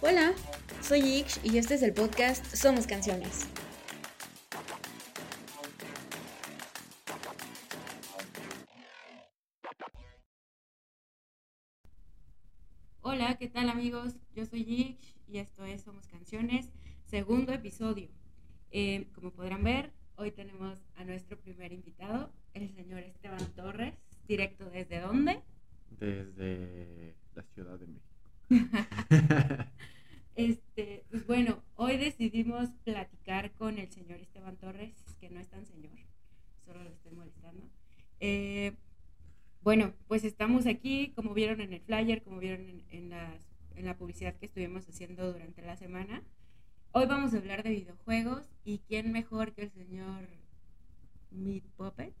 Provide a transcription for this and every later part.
Hola, soy Ix y este es el podcast Somos Canciones. Hola, ¿qué tal amigos? Yo soy Ix y esto es Somos Canciones, segundo episodio. Eh, como podrán ver, hoy tenemos a nuestro primer invitado, el señor Esteban Torres, directo desde dónde? Desde la Ciudad de México. este, pues bueno, hoy decidimos platicar con el señor Esteban Torres, que no es tan señor, solo lo estoy molestando. Eh, bueno, pues estamos aquí, como vieron en el flyer, como vieron en, en la publicidad que estuvimos haciendo durante la semana. Hoy vamos a hablar de videojuegos y quién mejor que el señor Meat Puppet.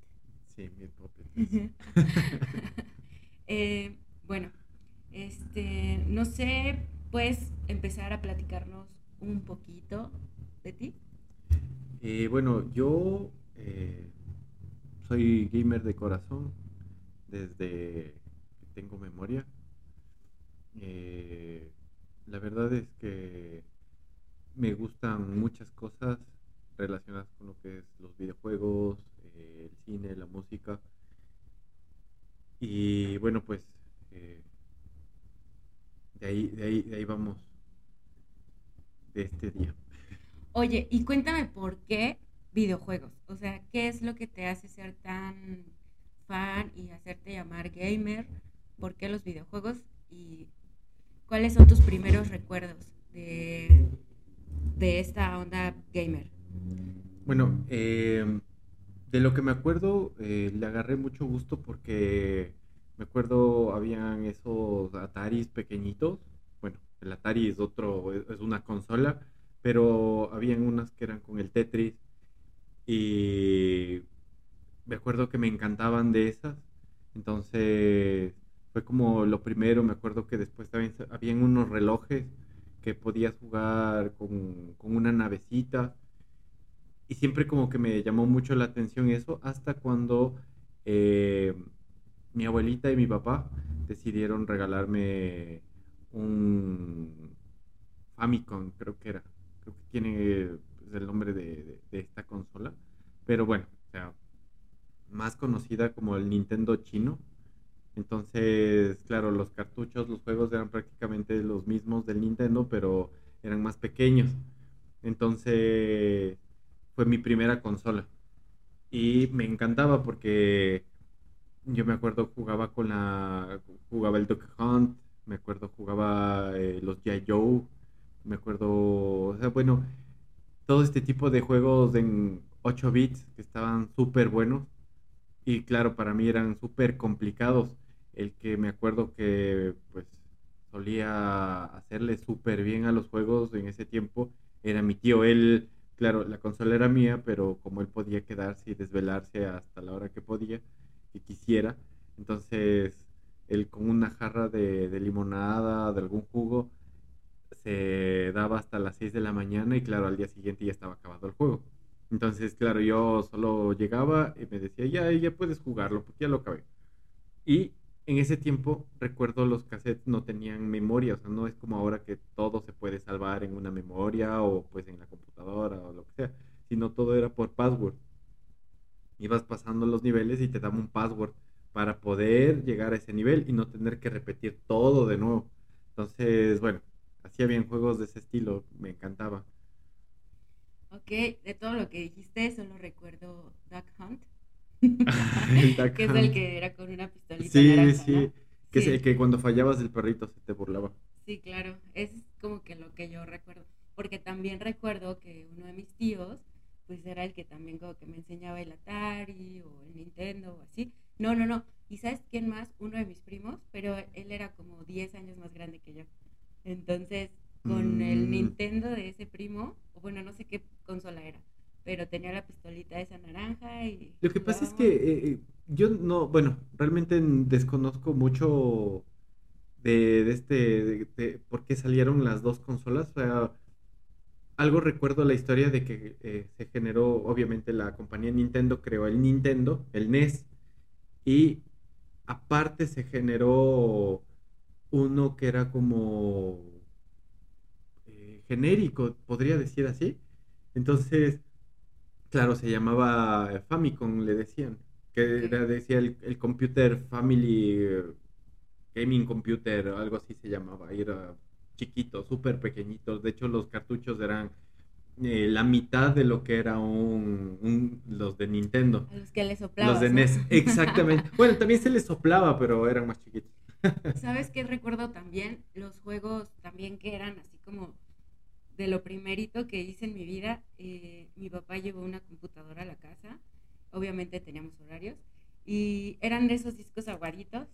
Sí, Meat Puppet. eh, bueno, este, no sé, puedes empezar a platicarnos un poquito de ti. Eh, bueno, yo eh, soy gamer de corazón desde que tengo memoria. Eh, la verdad es que me gustan muchas cosas relacionadas con lo que es los videojuegos, el cine, la música. Y bueno, pues de ahí, de ahí, de ahí vamos de este día. Oye, y cuéntame por qué videojuegos. O sea, ¿qué es lo que te hace ser tan fan y hacerte llamar gamer? ¿Por qué los videojuegos? ¿Y cuáles son tus primeros recuerdos de, esta onda gamer? Bueno, eh, de lo que me acuerdo, eh, le agarré mucho gusto porque me acuerdo, habían esos Ataris pequeñitos. Bueno, el Atari es otro, es una consola, pero habían unas que eran con el Tetris. Y me acuerdo que me encantaban de esas. Entonces fue como lo primero. Me acuerdo que después también habían unos relojes que podías jugar con, con una navecita. Y siempre como que me llamó mucho la atención eso, hasta cuando eh, mi abuelita y mi papá decidieron regalarme un Famicom, creo que era. Creo que tiene pues, el nombre de, esta consola. Pero bueno, más conocida como el Nintendo chino. Entonces, claro, los cartuchos, los juegos eran prácticamente los mismos del Nintendo, pero eran más pequeños. Entonces, fue mi primera consola. Y me encantaba porque yo me acuerdo jugaba con la jugaba el Duck Hunt me acuerdo jugaba eh, los G.I. Joe me acuerdo o sea bueno todo este tipo de juegos en 8 bits que estaban súper buenos y claro para mí eran súper complicados el que me acuerdo que pues solía hacerle súper bien a los juegos en ese tiempo era mi tío él claro la consola era mía pero como él podía quedarse y desvelarse hasta la hora que podía que quisiera. Entonces, él con una jarra de, limonada, de algún jugo, se daba hasta las 6 de la mañana y claro, al día siguiente ya estaba acabado el juego. Entonces, claro, yo solo llegaba y me decía, ya, ya puedes jugarlo, porque ya lo acabé. Y en ese tiempo, recuerdo, los cassettes no tenían memoria, o sea, no es como ahora que todo se puede salvar en una memoria o pues en la computadora o lo que sea, sino todo era por password ibas pasando los niveles y te daba un password para poder llegar a ese nivel y no tener que repetir todo de nuevo. Entonces, bueno, hacía bien juegos de ese estilo, me encantaba. Ok, de todo lo que dijiste, solo recuerdo Duck Hunt. que es el que era con una pistolita. Sí, sí. Que, sí. que cuando fallabas el perrito se te burlaba. Sí, claro. Es como que lo que yo recuerdo. Porque también recuerdo que uno de mis tíos pues era el que también como que me enseñaba el Atari o el Nintendo o así. No, no, no. ¿Y sabes quién más? Uno de mis primos, pero él era como 10 años más grande que yo. Entonces, con el mm. Nintendo de ese primo, o bueno, no sé qué consola era, pero tenía la pistolita esa naranja y... Lo que pasa es que eh, eh, yo no, bueno, realmente desconozco mucho de, este, de, por qué salieron las dos consolas. O sea, algo recuerdo la historia de que eh, se generó, obviamente la compañía Nintendo creó el Nintendo, el NES, y aparte se generó uno que era como genérico, podría decir así. Entonces, claro, se llamaba Famicom, le decían, que era, decía el, el Computer Family eh, Gaming Computer, algo así se llamaba, era chiquito, súper pequeñito. De hecho, los cartuchos eran eh, la mitad de lo que era un, los de Nintendo. los que le soplaban. Los de NES, exactamente. bueno, también se les soplaba, pero eran más chiquitos. ¿Sabes qué recuerdo también? Los juegos también que eran así como de lo primerito que hice en mi vida. Eh, mi papá llevó una computadora a la casa, obviamente teníamos horarios, y eran de esos discos aguaditos.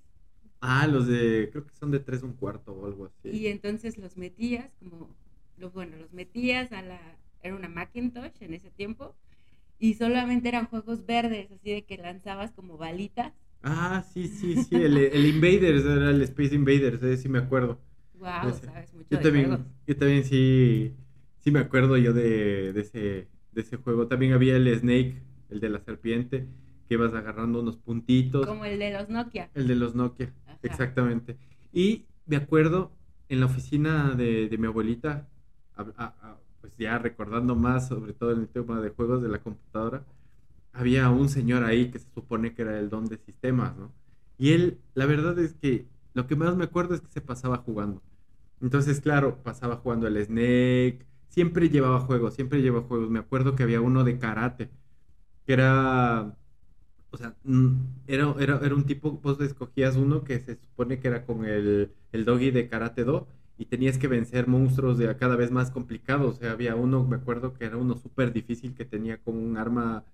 Ah, los de, creo que son de tres un cuarto o algo así. Y entonces los metías como, los, bueno, los metías a la, era una Macintosh en ese tiempo, y solamente eran juegos verdes, así de que lanzabas como balitas. Ah, sí, sí, sí, el, el Invaders era el Space Invaders, eh, sí me acuerdo. Wow, sabes mucho yo de también, juegos. Yo también sí, sí me acuerdo yo de, de, ese, de ese juego. También había el Snake, el de la serpiente, que ibas agarrando unos puntitos. Como el de los Nokia. El de los Nokia, Ajá. exactamente. Y me acuerdo en la oficina de, de mi abuelita, a, a, a, pues ya recordando más sobre todo el tema de juegos de la computadora, había un señor ahí que se supone que era el don de sistemas, ¿no? Y él, la verdad es que lo que más me acuerdo es que se pasaba jugando. Entonces, claro, pasaba jugando el Snake, siempre llevaba juegos, siempre llevaba juegos. Me acuerdo que había uno de karate, que era, o sea, era, era, era un tipo, vos escogías uno que se supone que era con el, el doggy de Karate Do y tenías que vencer monstruos de cada vez más complicados. O sea, había uno, me acuerdo que era uno súper difícil que tenía como un arma,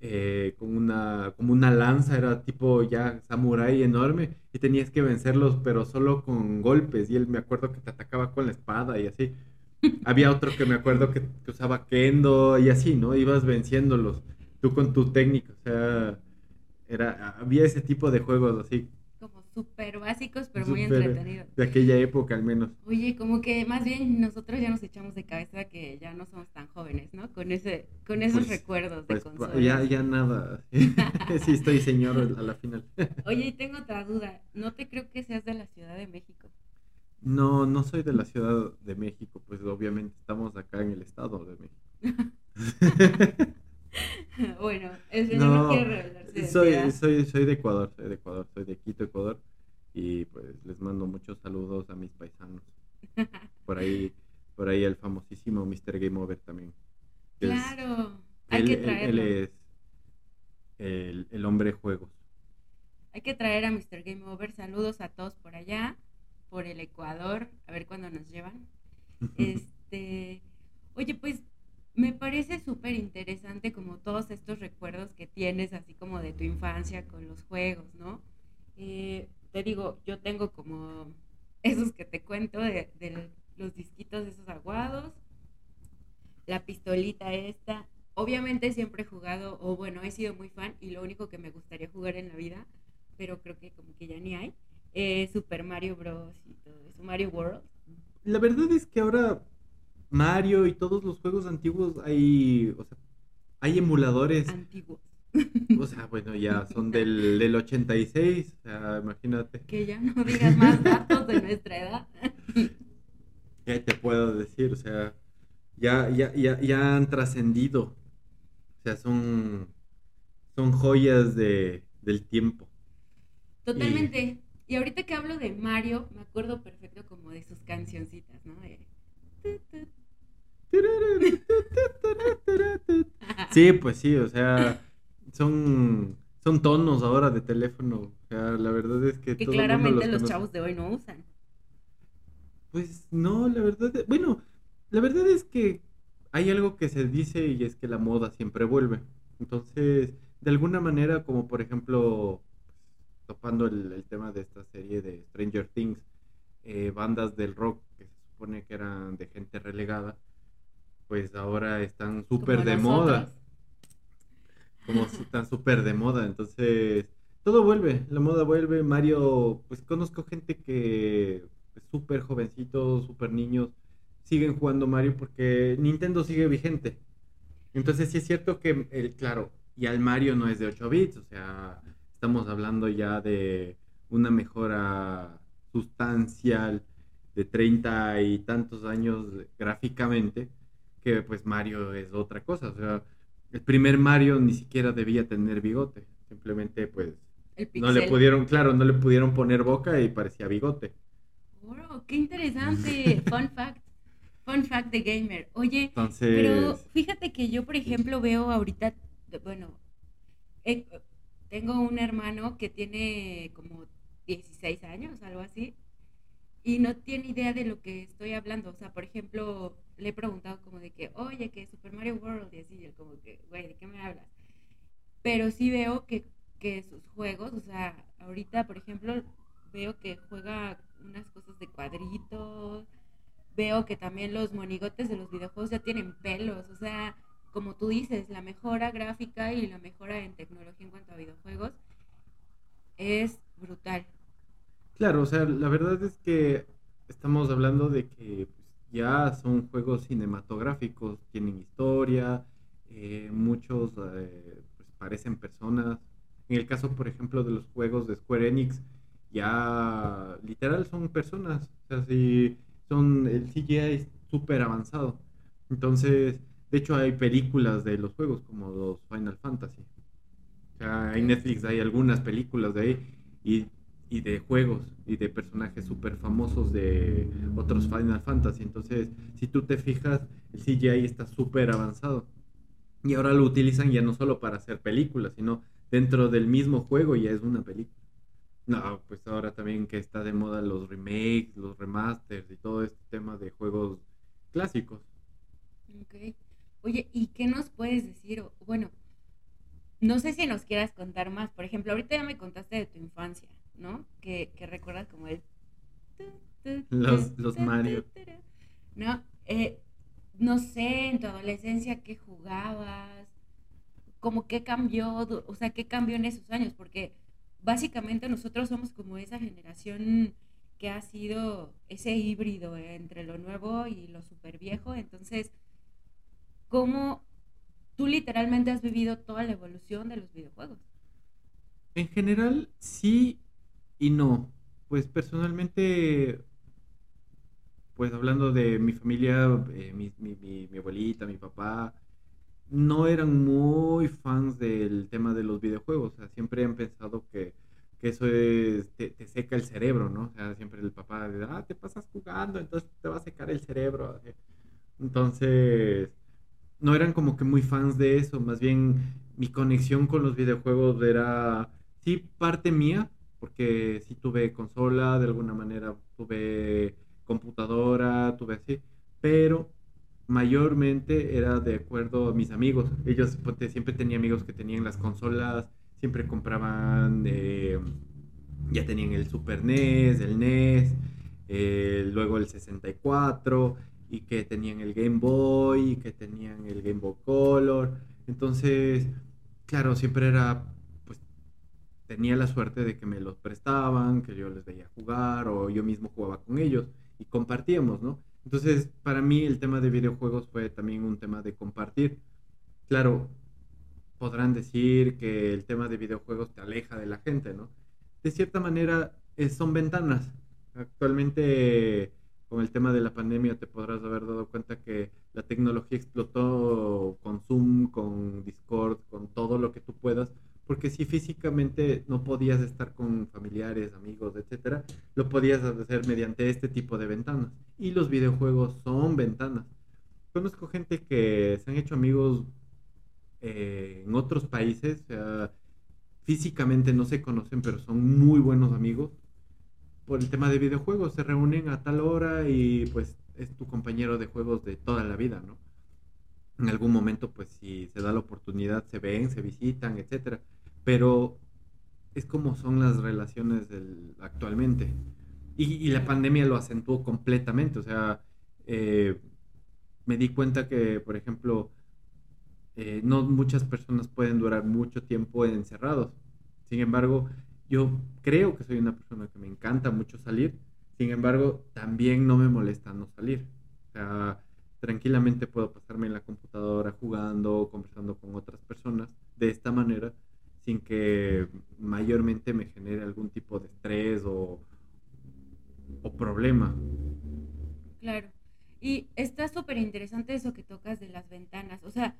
eh, con una, como una lanza, era tipo ya samurai enorme y tenías que vencerlos, pero solo con golpes. Y él me acuerdo que te atacaba con la espada y así. había otro que me acuerdo que, que usaba kendo y así, ¿no? Ibas venciéndolos, tú con tu técnica, o sea, era, había ese tipo de juegos así súper básicos, pero super muy entretenidos. De aquella época al menos. Oye, como que más bien nosotros ya nos echamos de cabeza que ya no somos tan jóvenes, ¿no? Con ese, con esos pues, recuerdos pues, de consolas. Ya, ya nada. sí, estoy señor a la final. Oye, y tengo otra duda. No te creo que seas de la Ciudad de México. No, no soy de la Ciudad de México, pues obviamente estamos acá en el Estado de México. bueno, el señor no, no quiere revelarse. Soy, soy, soy de Ecuador, soy de Ecuador, soy de Quito, Ecuador. Y pues les mando muchos saludos a mis paisanos. Por ahí, por ahí el famosísimo Mr. Game Over también. Claro, es, hay él, que traerlo. Él, es el, el, hombre juegos. Hay que traer a Mr. Game Over. Saludos a todos por allá, por el Ecuador, a ver cuándo nos llevan. este, oye, pues me parece súper interesante como todos estos recuerdos que tienes, así como de tu infancia con los juegos, ¿no? Eh, te digo, yo tengo como esos que te cuento de, de, los disquitos esos aguados, la pistolita esta. Obviamente siempre he jugado, o bueno, he sido muy fan y lo único que me gustaría jugar en la vida, pero creo que como que ya ni hay, eh, Super Mario Bros. y todo eso, Mario World. La verdad es que ahora Mario y todos los juegos antiguos hay, o sea, hay emuladores. Antiguos. O sea, bueno, ya son del, del 86, o sea, imagínate. Que ya no digas más datos de nuestra edad. ¿Qué te puedo decir? O sea, ya, ya, ya, ya han trascendido. O sea, son, son joyas de, del tiempo. Totalmente. Y... y ahorita que hablo de Mario, me acuerdo perfecto como de sus cancioncitas, ¿no? De... Sí, pues sí, o sea, son, son tonos ahora de teléfono. O sea, la verdad es que... Que claramente los, los chavos de hoy no usan. Pues no, la verdad, es, bueno, la verdad es que hay algo que se dice y es que la moda siempre vuelve. Entonces, de alguna manera, como por ejemplo, topando el, el tema de esta serie de Stranger Things, eh, bandas del rock que se supone que eran de gente relegada, pues ahora están súper de moda. Como están súper de moda, entonces todo vuelve, la moda vuelve. Mario, pues conozco gente que súper jovencitos, súper niños, siguen jugando Mario porque Nintendo sigue vigente. Entonces sí es cierto que, el, claro, y al Mario no es de 8 bits, o sea, estamos hablando ya de una mejora sustancial de 30 y tantos años gráficamente, que pues Mario es otra cosa. O sea, el primer Mario ni siquiera debía tener bigote. Simplemente pues no le pudieron, claro, no le pudieron poner boca y parecía bigote. Oh, qué interesante. Fun fact. Fun fact de gamer. Oye, pero fíjate que yo, por ejemplo, veo ahorita, bueno, eh, tengo un hermano que tiene como 16 años, algo así, y no tiene idea de lo que estoy hablando. O sea, por ejemplo, le he preguntado como de que, oye, que Super Mario World y así, él como que, güey, ¿de qué me hablas? Pero sí veo que, que sus juegos, o sea, ahorita, por ejemplo, veo que juega unas cosas de cuadritos, veo que también los monigotes de los videojuegos ya tienen pelos, o sea, como tú dices, la mejora gráfica y la mejora en tecnología en cuanto a videojuegos es brutal. Claro, o sea, la verdad es que estamos hablando de que pues, ya son juegos cinematográficos, tienen historia, eh, muchos eh, pues, parecen personas. En el caso, por ejemplo, de los juegos de Square Enix, ya literal son personas. O sea, si son, el CGI es súper avanzado. Entonces, de hecho hay películas de los juegos como los Final Fantasy. O sea, en Netflix hay algunas películas de ahí y, y de juegos y de personajes súper famosos de otros Final Fantasy. Entonces, si tú te fijas, el CGI está súper avanzado. Y ahora lo utilizan ya no solo para hacer películas, sino dentro del mismo juego ya es una película. No, pues ahora también que está de moda los remakes, los remasters y todo este tema de juegos clásicos. Ok. Oye, ¿y qué nos puedes decir? bueno, no sé si nos quieras contar más. Por ejemplo, ahorita ya me contaste de tu infancia, ¿no? Que, recuerdas como el... Los, los Mario. ¿No? Eh, no sé, en tu adolescencia, ¿qué jugabas? ¿Cómo qué cambió? O sea, ¿qué cambió en esos años? Porque básicamente nosotros somos como esa generación que ha sido ese híbrido entre lo nuevo y lo súper viejo. Entonces, ¿cómo tú literalmente has vivido toda la evolución de los videojuegos? En general, sí y no. Pues personalmente, pues hablando de mi familia, eh, mi, mi abuelita, mi papá, no eran muy fans del tema de los videojuegos. O sea, siempre han pensado que, eso es, te, seca el cerebro, ¿no? O sea, siempre el papá dice, ah, te pasas jugando, entonces te va a secar el cerebro. Entonces, no eran como que muy fans de eso. Más bien, mi conexión con los videojuegos era, sí, parte mía, porque sí tuve consola, de alguna manera tuve computadora, tuve así, pero mayormente era de acuerdo a mis amigos. Ellos siempre tenía amigos que tenían las consolas, siempre compraban, eh, ya tenían el Super NES, el NES, eh, luego el 64 y que tenían el Game Boy, y que tenían el Game Boy Color. Entonces, claro, siempre era, tenía la suerte de que me los prestaban, que yo les veía jugar o yo mismo jugaba con ellos y compartíamos, ¿no? Entonces, para mí el tema de videojuegos fue también un tema de compartir. Claro, podrán decir que el tema de videojuegos te aleja de la gente, ¿no? De cierta manera, eh, son ventanas. Actualmente, con el tema de la pandemia, te podrás haber dado cuenta que la tecnología explotó con Zoom, con Discord, con todo lo que tú puedas, porque si físicamente no podías estar con familiares, amigos, etcétera, lo podías hacer mediante este tipo de ventanas. Y los videojuegos son ventanas. Conozco gente que se han hecho amigos eh, en otros países, físicamente no se conocen, pero son muy buenos amigos por el tema de videojuegos. Se reúnen a tal hora y pues es tu compañero de juegos de toda la vida, ¿no? En algún momento, pues si se da la oportunidad, se ven, se visitan, etcétera pero es como son las relaciones actualmente. Y, la pandemia lo acentuó completamente, o sea, eh, me di cuenta que, por ejemplo, eh, no muchas personas pueden durar mucho tiempo encerrados. Sin embargo, yo creo que soy una persona que me encanta mucho salir. Sin embargo, también no me molesta no salir. O sea, tranquilamente puedo pasarme en la computadora jugando, conversando con otras personas de esta manera sin que mayormente me genere algún tipo de estrés o, o problema. Claro. Y está súper interesante eso que tocas de las ventanas. O sea,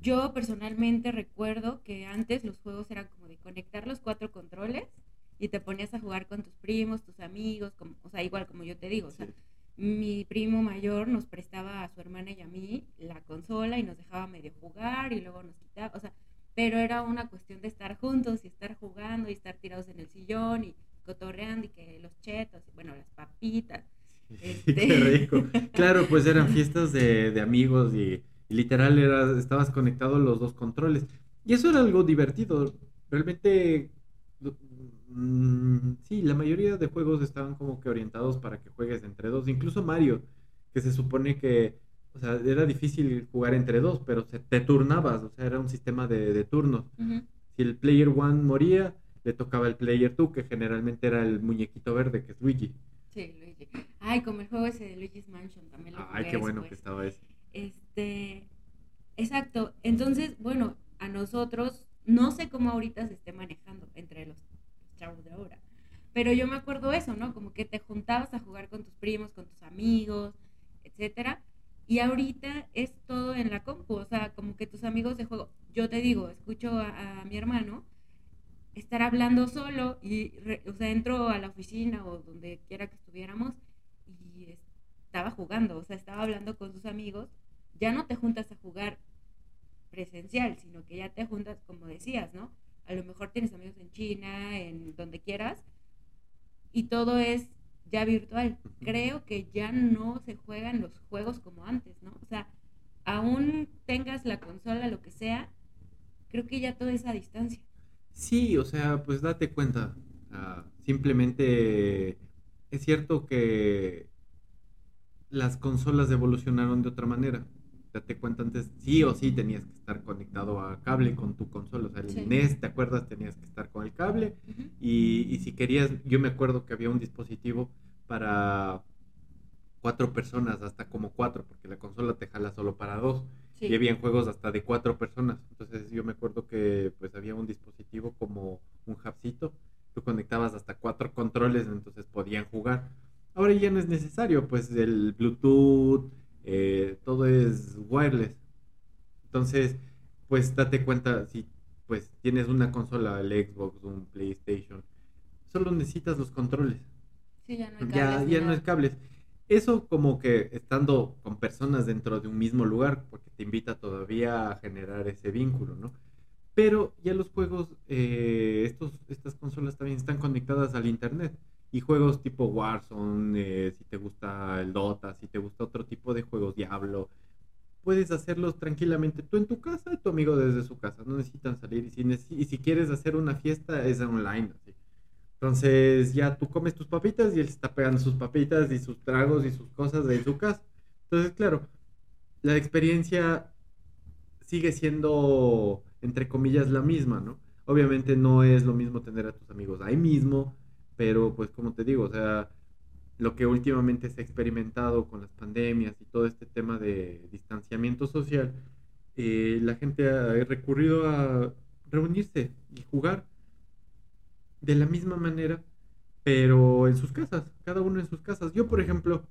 yo personalmente recuerdo que antes los juegos eran como de conectar los cuatro controles y te ponías a jugar con tus primos, tus amigos, como, o sea, igual como yo te digo, o sea, mi primo mayor nos prestaba a su hermana y a mí la consola y nos dejaba medio jugar y luego nos quitaba, o sea, pero era una cuestión de estar juntos y estar jugando y estar tirados en el sillón y cotorreando y que los chetos, y bueno, las papitas. Este... Qué rico. Claro, pues eran fiestas de, de amigos y, literal era, estabas conectado a los dos controles. Y eso era algo divertido. Realmente, mm, sí, la mayoría de juegos estaban como que orientados para que juegues entre dos. Incluso Mario, que se supone que, o sea, era difícil jugar entre dos, pero se, te turnabas, o sea, era un sistema de, de turnos. Si el player one moría, le tocaba el player two, que generalmente era el muñequito verde, que es Luigi. Sí, Luigi. Ay, como el juego ese de Luigi's Mansion también lo Ay, qué bueno que estaba ese. Este, exacto. Entonces, bueno, a nosotros, no sé cómo ahorita se esté manejando entre los, chavos de ahora, pero yo me acuerdo eso, ¿no? Como que te juntabas a jugar con tus primos, con tus amigos, etcétera. Y ahorita es todo en la compu, o sea, como que tus amigos de juego, yo te digo, escucho a mi hermano estar hablando solo y, o sea, entro a la oficina o donde quiera que estuviéramos y estaba jugando, o sea, estaba hablando con sus amigos, ya no te juntas a jugar presencial, sino que ya te juntas, como decías, ¿no? A lo mejor tienes amigos en China, en donde quieras, y todo es ya virtual. Creo que ya no se juegan los juegos como antes, ¿no? O sea, aún tengas la consola, lo que sea, creo que ya todo es a distancia. Sí, o sea, pues date cuenta. simplemente es cierto que las consolas evolucionaron de otra manera. Date cuenta antes, sí o sí tenías que estar conectado a cable con tu consola. O sea, el NES, ¿te acuerdas? Tenías que estar con el cable. y, y si querías, yo me acuerdo que había un dispositivo para cuatro personas, hasta como cuatro, porque la consola te jala solo para dos. Y había juegos hasta de cuatro personas. Entonces yo me acuerdo que pues había un dispositivo como un hubcito. Tú conectabas hasta cuatro controles, entonces podían jugar. Ahora ya no es necesario, pues el Bluetooth, eh, todo es wireless. Entonces, pues date cuenta, si pues tienes una consola, el Xbox, un PlayStation, solo necesitas los controles. Sí, ya no hay cables. Ya, ya no hay cables eso como que estando con personas dentro de un mismo lugar, porque te invita todavía a generar ese vínculo, ¿no? Pero ya los juegos, eh, estos, estas consolas también están conectadas al Internet. Y juegos tipo Warzone, eh, si te gusta el Dota, si te gusta otro tipo de juegos, Diablo, puedes hacerlos tranquilamente tú en tu casa tu amigo desde su casa. No necesitan salir. Y si, y si quieres hacer una fiesta, es online. Entonces ya tú comes tus papitas y él está pegando sus papitas y sus tragos y sus cosas de su casa. Entonces, claro, la experiencia sigue siendo, entre comillas, la misma, ¿no? Obviamente no es lo mismo tener a tus amigos ahí mismo, pero pues como te digo, o sea, lo que últimamente se ha experimentado con las pandemias y todo este tema de distanciamiento social, eh, la gente ha recurrido a reunirse y jugar de la misma manera, pero en sus casas, cada uno en sus casas. Yo, por ejemplo,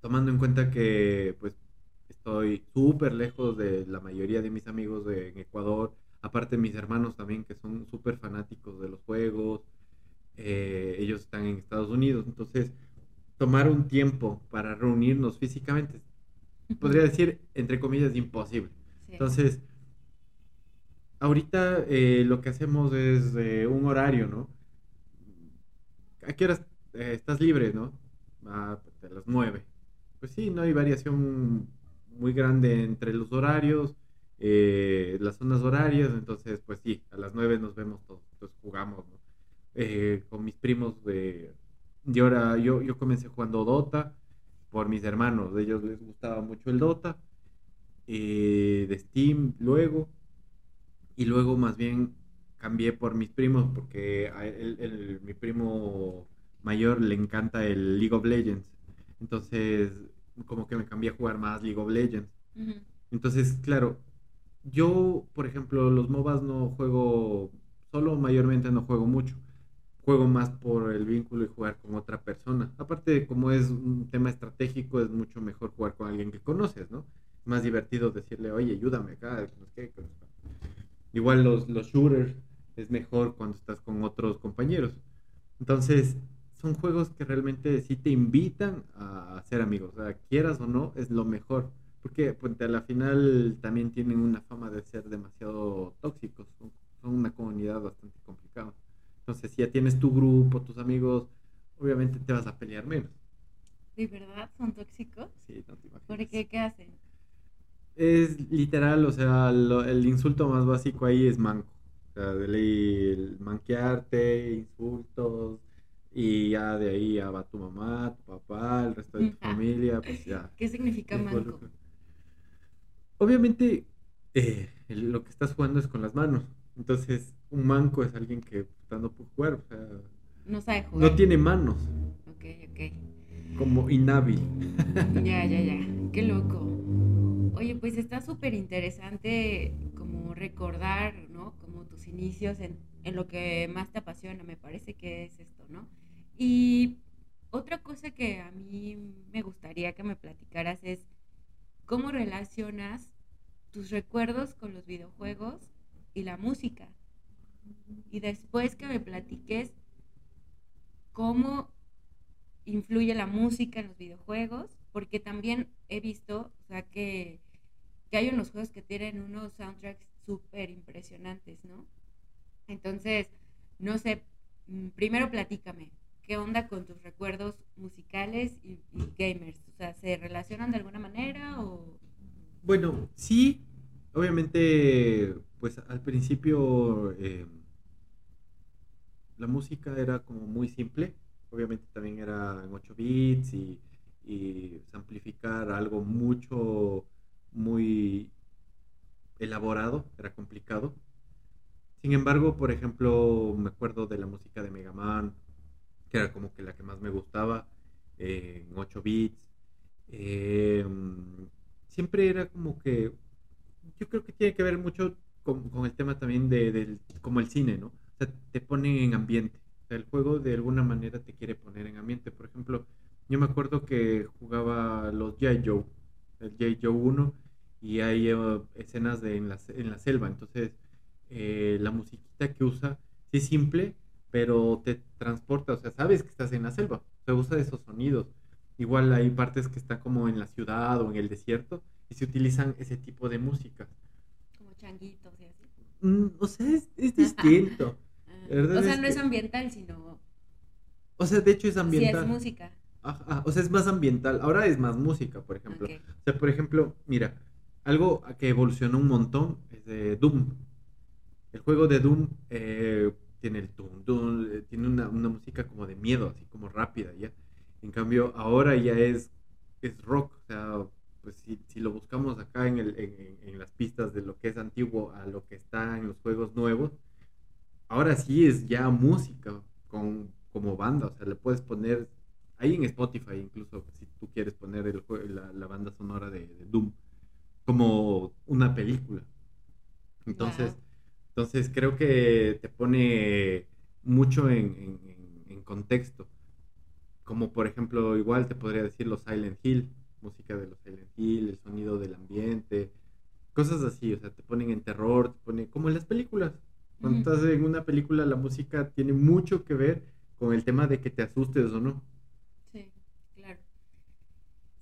tomando en cuenta que pues estoy súper lejos de la mayoría de mis amigos de, en Ecuador, aparte mis hermanos también que son súper fanáticos de los juegos, eh, ellos están en Estados Unidos, entonces tomar un tiempo para reunirnos físicamente, podría decir, entre comillas, imposible. Entonces, ahorita eh, lo que hacemos es eh, un horario, ¿no? ¿A qué horas eh, estás libre, no? a las nueve. Pues sí, no hay variación muy grande entre los horarios, las zonas horarias, entonces pues sí, a las nueve nos vemos todos, entonces jugamos, ¿no? Con mis primos de... Y ahora yo, yo comencé jugando Dota por mis hermanos, de ellos les gustaba mucho el Dota, de Steam luego, y luego más bien cambié por mis primos porque a mi primo mayor le encanta el League of Legends. Entonces, como que me cambié a jugar más League of Legends. Entonces, claro, yo, por ejemplo, los MOBAs no juego, solo mayormente no juego mucho. Juego más por el vínculo y jugar con otra persona. Aparte, como es un tema estratégico, es mucho mejor jugar con alguien que conoces, ¿no? Más divertido decirle, oye, ayúdame acá. Igual los, los shooters es mejor cuando estás con otros compañeros. Entonces, son juegos que realmente sí te invitan a ser amigos. O sea, quieras o no, es lo mejor. Porque pues, a la final también tienen una fama de ser demasiado tóxicos. Son, una comunidad bastante complicada. Entonces, si ya tienes tu grupo, tus amigos, obviamente te vas a pelear menos. ¿De verdad son tóxicos? Sí, no te imaginas. ¿Por qué? ¿Qué hacen? Es literal, o sea, el insulto más básico ahí es manco. O sea, de ley, manquearte, insultos, y ya de ahí ya va tu mamá, tu papá, el resto de tu familia, pues ya. ¿Qué significa manco? Obviamente, eh, lo que estás jugando es con las manos. Entonces, un manco es alguien que no puede jugar. O sea, no sabe jugar. No tiene manos. Ok, ok. Como inhábil. Ya, ya, ya. Qué loco. Oye, pues está súper interesante como recordar, ¿no? Como tus inicios en, en lo que más te apasiona, me parece que es esto, ¿no? Y otra cosa que a mí me gustaría que me platicaras es cómo relacionas tus recuerdos con los videojuegos y la música. Y después que me platiques cómo influye la música en los videojuegos, porque también he visto, o sea, que, que hay unos juegos que tienen unos soundtracks súper impresionantes, ¿no? Entonces, no sé, mm, primero platícame, ¿qué onda con tus recuerdos musicales y, gamers? O sea, ¿se relacionan de alguna manera o...? Bueno, sí, obviamente, pues al principio eh, la música era como muy simple, obviamente también era en 8 bits y, amplificar algo mucho, muy elaborado, era complicado. Sin embargo, por ejemplo, me acuerdo de la música de Mega Man, que era como que la que más me gustaba, en 8 bits. Em, siempre era como que, yo creo que tiene que ver mucho con, el tema también de, como el cine, ¿no? O sea, te pone en ambiente. O sea, el juego de alguna manera te quiere poner en ambiente. Por ejemplo, yo me acuerdo que jugaba los J. Joe, el J. Joe 1, y hay eh, escenas de, en, la, en la selva. Entonces, eh, la musiquita que usa, sí es simple, pero te transporta, o sea, sabes que estás en la selva, se usa de esos sonidos. Igual hay partes que están como en la ciudad o en el desierto y se utilizan ese tipo de música. Como changuitos y así. Mm, o sea, es, distinto. Ah. o sea, no es ambiental, sino... O sea, de hecho es ambiental. Sí, es música. Ajá, o sea, es más ambiental. Ahora es más música, por ejemplo. O sea, por ejemplo, mira, algo que evolucionó un montón es de Doom. El juego de Doom eh, tiene el tum, eh, tiene una, música como de miedo, así como rápida, ¿ya? En cambio, ahora ya es, es rock, o sea, pues si, si lo buscamos acá en, el, en, las pistas de lo que es antiguo a lo que está en los juegos nuevos, ahora sí es ya música con, como banda, o sea, le puedes poner, ahí en Spotify incluso, si tú quieres poner el, la, la banda sonora de, Doom, como una película. Entonces, entonces creo que te pone mucho en, contexto. Como por ejemplo, igual te podría decir los Silent Hill, música de los Silent Hill, el sonido del ambiente, cosas así, o sea, te ponen en terror, te pone como en las películas. Cuando estás en una película, la música tiene mucho que ver con el tema de que te asustes o no. Sí, claro.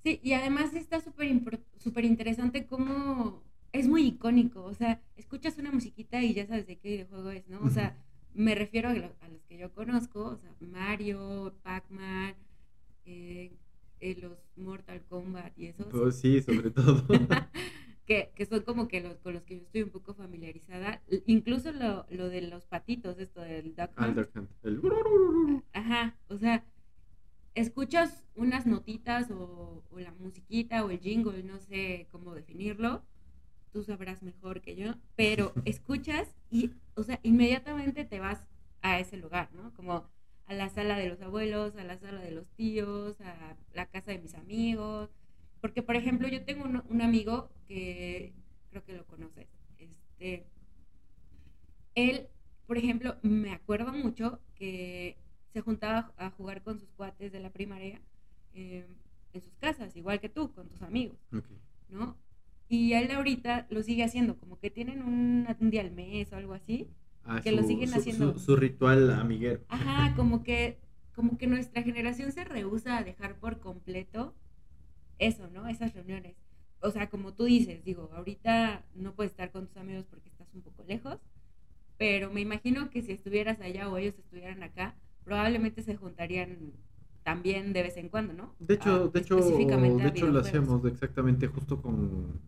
Sí, y además está súper interesante cómo es muy icónico, o sea, escuchas una musiquita y ya sabes de qué videojuego es, ¿no? O sea, me refiero a, los que yo conozco, o sea, Mario, Pac-Man, eh, eh, los Mortal Kombat y esos. Oh, sí, sobre todo. que, son como que los con los que yo estoy un poco familiarizada. Incluso lo, lo de los patitos, esto del Duck Hunt. Ajá, o sea, escuchas unas notitas o, o la musiquita o el jingle, no sé cómo definirlo tú sabrás mejor que yo, pero escuchas y, o sea, inmediatamente te vas a ese lugar, ¿no? Como a la sala de los abuelos, a la sala de los tíos, a la casa de mis amigos. Porque, por ejemplo, yo tengo un, amigo que creo que lo conoces. Este, él, por ejemplo, me acuerdo mucho que se juntaba a jugar con sus cuates de la primaria eh, en sus casas, igual que tú, con tus amigos, ¿no? Y él ahorita lo sigue haciendo, como que tienen un, día al mes o algo así, ah, que lo siguen haciendo. Su, ritual amiguero. Ajá, como que, como que nuestra generación se rehúsa a dejar por completo eso, ¿no? Esas reuniones. O sea, como tú dices, digo, ahorita no puedes estar con tus amigos porque estás un poco lejos, pero me imagino que si estuvieras allá o ellos estuvieran acá, probablemente se juntarían también de vez en cuando, ¿no? De hecho, de hecho, de hecho lo hacíamos exactamente justo con,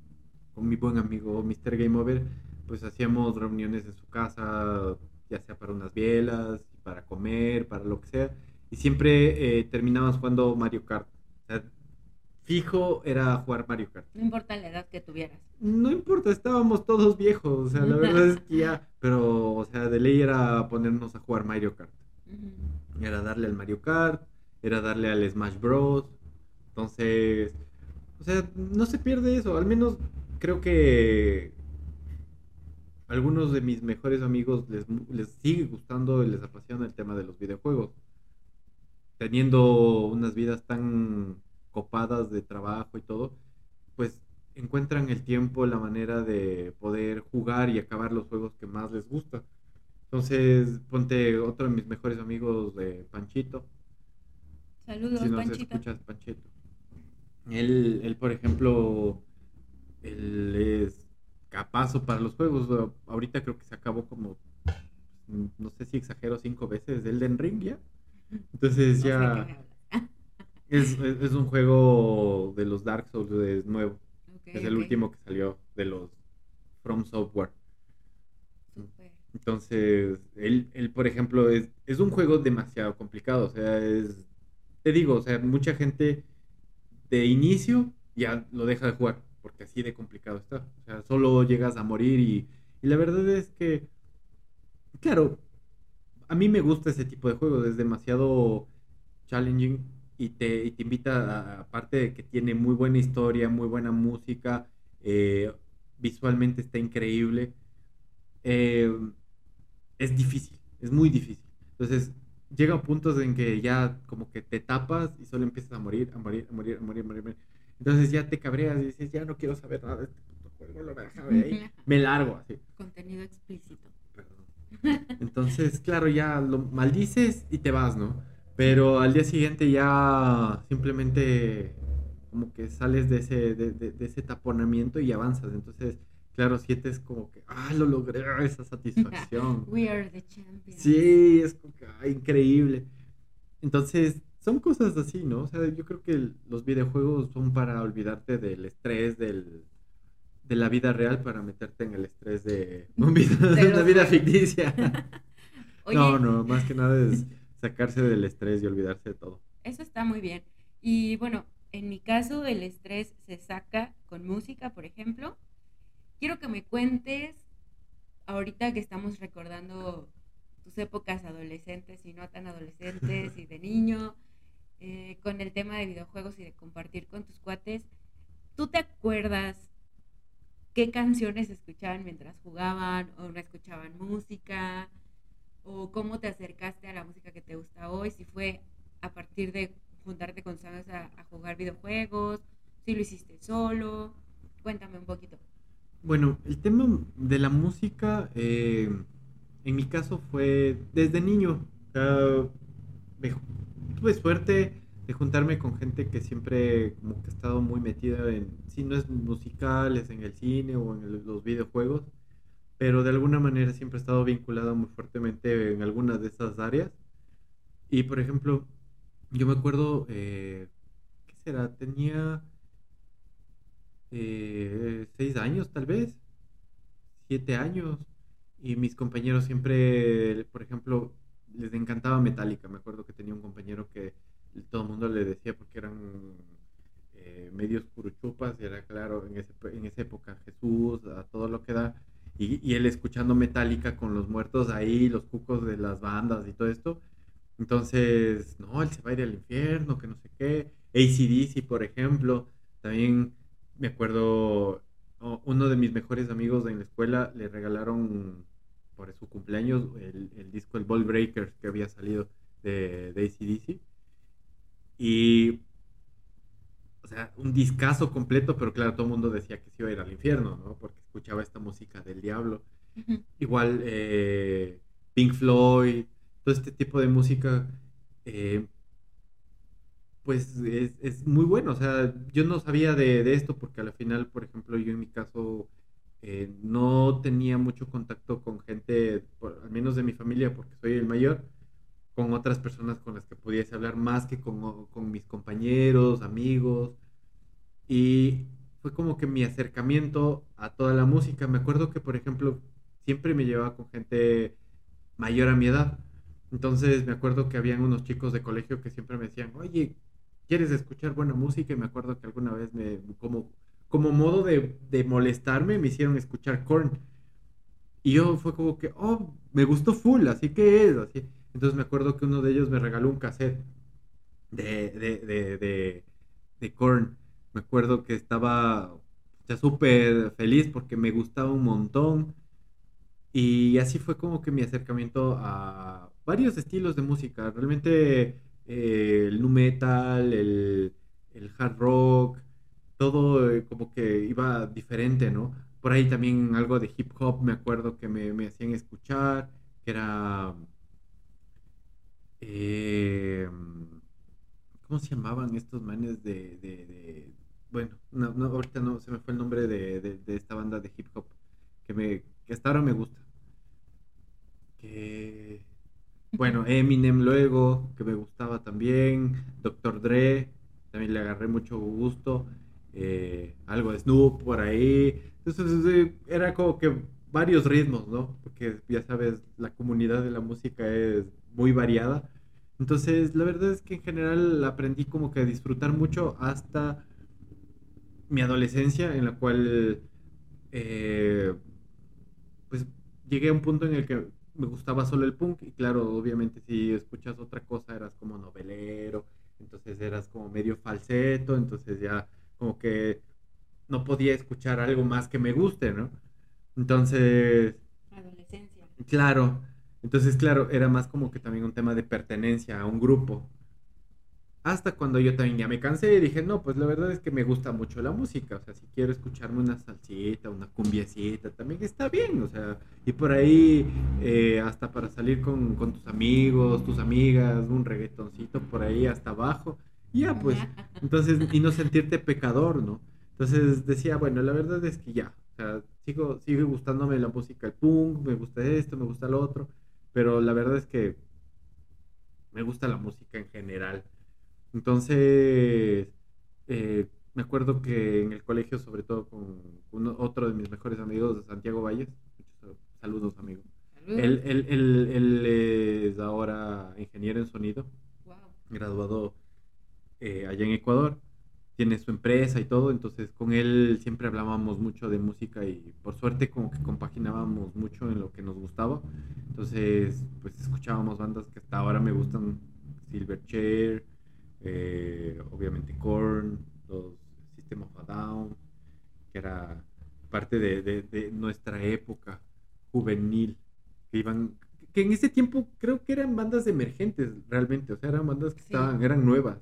con mi buen amigo Mr. Game Over, pues hacíamos reuniones en su casa, ya sea para unas bielas, para comer, para lo que sea, y siempre eh, terminábamos jugando Mario Kart. O sea, fijo era jugar Mario Kart. No importa la edad que tuvieras. No importa, estábamos todos viejos, o sea, la verdad es que ya, pero, o sea, de ley era ponernos a jugar Mario Kart. Era darle al Mario Kart, era darle al Smash Bros. Entonces, o sea, no se pierde eso, al menos creo que algunos de mis mejores amigos les, les sigue gustando y les apasiona el tema de los videojuegos. Teniendo unas vidas tan copadas de trabajo y todo, pues encuentran el tiempo, la manera de poder jugar y acabar los juegos que más les gusta. Entonces, ponte otro de mis mejores amigos de Panchito. Saludos, si no Panchito. escuchas, Panchito. Él, él, por ejemplo, él es capazo para los juegos. Ahorita creo que se acabó como, no sé si exagero, cinco veces el Den Ring ya. Entonces ya... Es, es, un juego de los Dark Souls es nuevo. es el último que salió de los From Software. Entonces, él, él, por ejemplo, es, es un juego demasiado complicado. O sea, es. Te digo, o sea, mucha gente de inicio ya lo deja de jugar, porque así de complicado está. O sea, solo llegas a morir y, y la verdad es que, claro, a mí me gusta ese tipo de juegos, es demasiado challenging y te, invita, aparte de que tiene muy buena historia, muy buena música, eh, visualmente está increíble, eh, es difícil, es muy difícil. Entonces, llega a puntos en que ya como que te tapas y solo empiezas a morir, a morir, a morir, a morir, a morir. Entonces ya te cabreas y dices, ya no quiero saber nada de este puto juego, lo ahí. Me largo así. Contenido explícito. Perdón. Entonces, claro, ya lo maldices y te vas, ¿no? Pero al día siguiente ya simplemente como que sales de ese, de, de, ese taponamiento y avanzas. Entonces, claro, sientes como que, ah, lo logré, esa satisfacción. We are the champions. Sí, es como que, ah, increíble. Entonces, son cosas así, ¿no? O sea, yo creo que los videojuegos son para olvidarte del estrés del, de la vida real para meterte en el estrés de, una vida ficticia. no, no, más que nada es sacarse del estrés y olvidarse de todo. Eso está muy bien. Y bueno, en mi caso el estrés se saca con música, por ejemplo. Quiero que me cuentes, ahorita que estamos recordando tus épocas adolescentes y no tan adolescentes y de niño, eh, con el tema de videojuegos y de compartir con tus cuates, ¿tú te acuerdas qué canciones escuchaban mientras jugaban o no escuchaban música? o cómo te acercaste a la música que te gusta hoy, si fue a partir de juntarte con sabes a, jugar videojuegos, si lo hiciste solo, cuéntame un poquito. Bueno, el tema de la música, eh, en mi caso fue desde niño. Tuve suerte de juntarme con gente que siempre como que ha estado muy metida en, si no es musicales, en el cine o en los videojuegos pero de alguna manera siempre he estado vinculado muy fuertemente en algunas de esas áreas. Y por ejemplo, yo me acuerdo, eh, ¿qué será? Tenía eh, seis años tal vez, siete años, y mis compañeros siempre, por ejemplo, les encantaba Metallica. Me acuerdo que tenía un compañero que todo el mundo le decía porque eran eh, medios curuchupas, y era claro, en, ese, en esa época Jesús, a todo lo que da y, él escuchando Metallica con los muertos ahí, los cucos de las bandas y todo esto. Entonces, no, él se va a ir al infierno, que no sé qué. ACDC, por ejemplo, también me acuerdo, uno de mis mejores amigos en la escuela le regalaron por su cumpleaños el, el disco El Ball Breakers que había salido de, de ACDC. Y, o sea, un discazo completo, pero claro, todo el mundo decía que se iba a ir al infierno, ¿no? Porque escuchaba esta música del diablo. Igual eh, Pink Floyd, todo este tipo de música, eh, pues es, muy bueno. O sea, yo no sabía de, esto porque al final, por ejemplo, yo en mi caso eh, no tenía mucho contacto con gente, al menos de mi familia, porque soy el mayor, con otras personas con las que pudiese hablar más que con, con mis compañeros, amigos. Y fue como que mi acercamiento a toda la música. Me acuerdo que, por ejemplo, siempre me llevaba con gente mayor a mi edad. Entonces me acuerdo que habían unos chicos de colegio que siempre me decían, oye, ¿quieres escuchar buena música? Y me acuerdo que alguna vez me, como, como modo de, molestarme, me hicieron escuchar Korn. Y yo fue como que, oh, me gustó full, así que es, así. Entonces me acuerdo que uno de ellos me regaló un cassette de, de, de, de, de Korn. Me acuerdo que estaba ya súper feliz porque me gustaba un montón. Y así fue como que mi acercamiento a varios estilos de música. Realmente eh, el nu metal, el, hard rock, todo eh, como que iba diferente, ¿no? Por ahí también algo de hip hop me acuerdo que me, hacían escuchar, que era... Eh, ¿Cómo se llamaban estos manes de... bueno, no, ahorita no se me fue el nombre de, esta banda de hip hop que, me, que hasta ahora me gusta. Que bueno, Eminem luego, que me gustaba también. Dr. Dre, también le agarré mucho gusto. Eh, algo de Snoop por ahí. Entonces era como que varios ritmos, ¿no? Porque ya sabes, la comunidad de la música es muy variada. Entonces, la verdad es que en general aprendí como que a disfrutar mucho hasta mi adolescencia, en la cual, eh, pues, llegué a un punto en el que me gustaba solo el punk y claro, obviamente si escuchas otra cosa eras como novelero, entonces eras como medio falseto, entonces ya como que no podía escuchar algo más que me guste, ¿no? Entonces... Adolescencia. Claro, entonces claro, era más como que también un tema de pertenencia a un grupo. Hasta cuando yo también ya me cansé y dije, no, pues la verdad es que me gusta mucho la música. O sea, si quiero escucharme una salsita, una cumbiecita, también está bien. O sea, y por ahí, eh, hasta para salir con, tus amigos, tus amigas, un reggaetoncito por ahí hasta abajo. Ya, pues, entonces, y no sentirte pecador, ¿no? Entonces decía, bueno, la verdad es que ya, o sea, sigo, sigue gustándome la música, el punk, me gusta esto, me gusta lo otro, pero la verdad es que me gusta la música en general. Entonces, eh, me acuerdo que en el colegio, sobre todo con otro de mis mejores amigos, de Santiago Valles, saludos amigo. Él, él, es ahora ingeniero en sonido, graduado eh, allá en Ecuador, tiene su empresa y todo, entonces con él siempre hablábamos mucho de música y por suerte como que compaginábamos mucho en lo que nos gustaba, entonces pues escuchábamos bandas que hasta ahora me gustan, Silverchair, eh, obviamente Korn, los System of a Down, que era parte de, nuestra época juvenil, que iban, que en ese tiempo creo que eran bandas emergentes realmente, o sea, eran bandas que estaban, eran nuevas.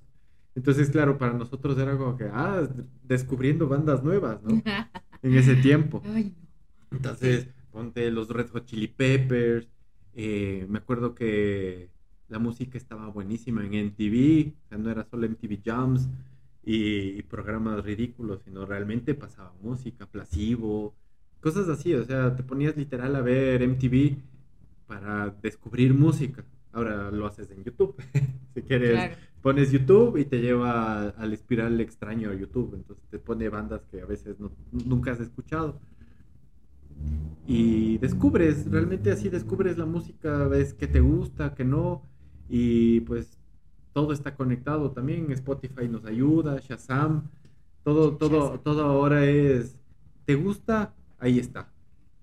Entonces, claro, para nosotros era como que, ah, descubriendo bandas nuevas, ¿no? en ese tiempo. Entonces, ponte los Red Hot Chili Peppers, eh, me acuerdo que la música estaba buenísima en MTV, o sea, no era solo MTV Jams y, programas ridículos, sino realmente pasaba música, placebo, cosas así, o sea, te ponías literal a ver MTV para descubrir música. Ahora lo haces en YouTube, si quieres. Pones YouTube y te lleva al espiral extraño a YouTube, entonces te pone bandas que a veces nunca has escuchado y descubres, realmente así descubres la música, ves que te gusta, que no, y pues todo está conectado también. Spotify nos ayuda, Shazam, todo, todo, todo ahora es, ¿te gusta? Ahí está.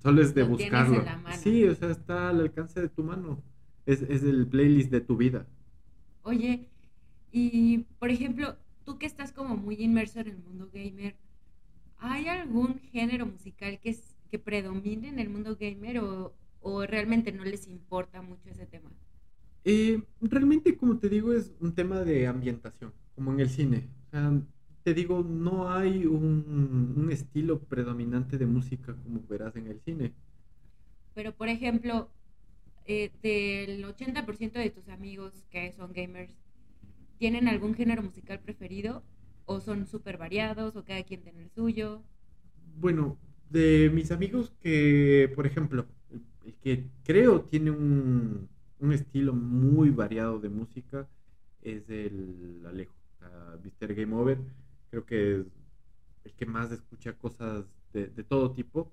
Solo es de buscarlo. Sí, o sea, está al alcance de tu mano. Es, es el playlist de tu vida. Oye, y por ejemplo, tú que estás como muy inmerso en el mundo gamer, ¿hay algún género musical que, que predomine en el mundo gamer o o realmente no les importa mucho ese tema? Eh, realmente, como te digo, es un tema de ambientación, como en el cine. O sea, te digo, no hay un, un estilo predominante de música como verás en el cine. Pero, por ejemplo, eh, del 80% de tus amigos que son gamers, ¿tienen algún género musical preferido? ¿O son súper variados? ¿O cada quien tiene el suyo? Bueno, de mis amigos que, por ejemplo, el, que creo tiene un, un estilo muy variado de música es el Alejo, Mr. Game Over. Creo que es el que más escucha cosas de, de todo tipo.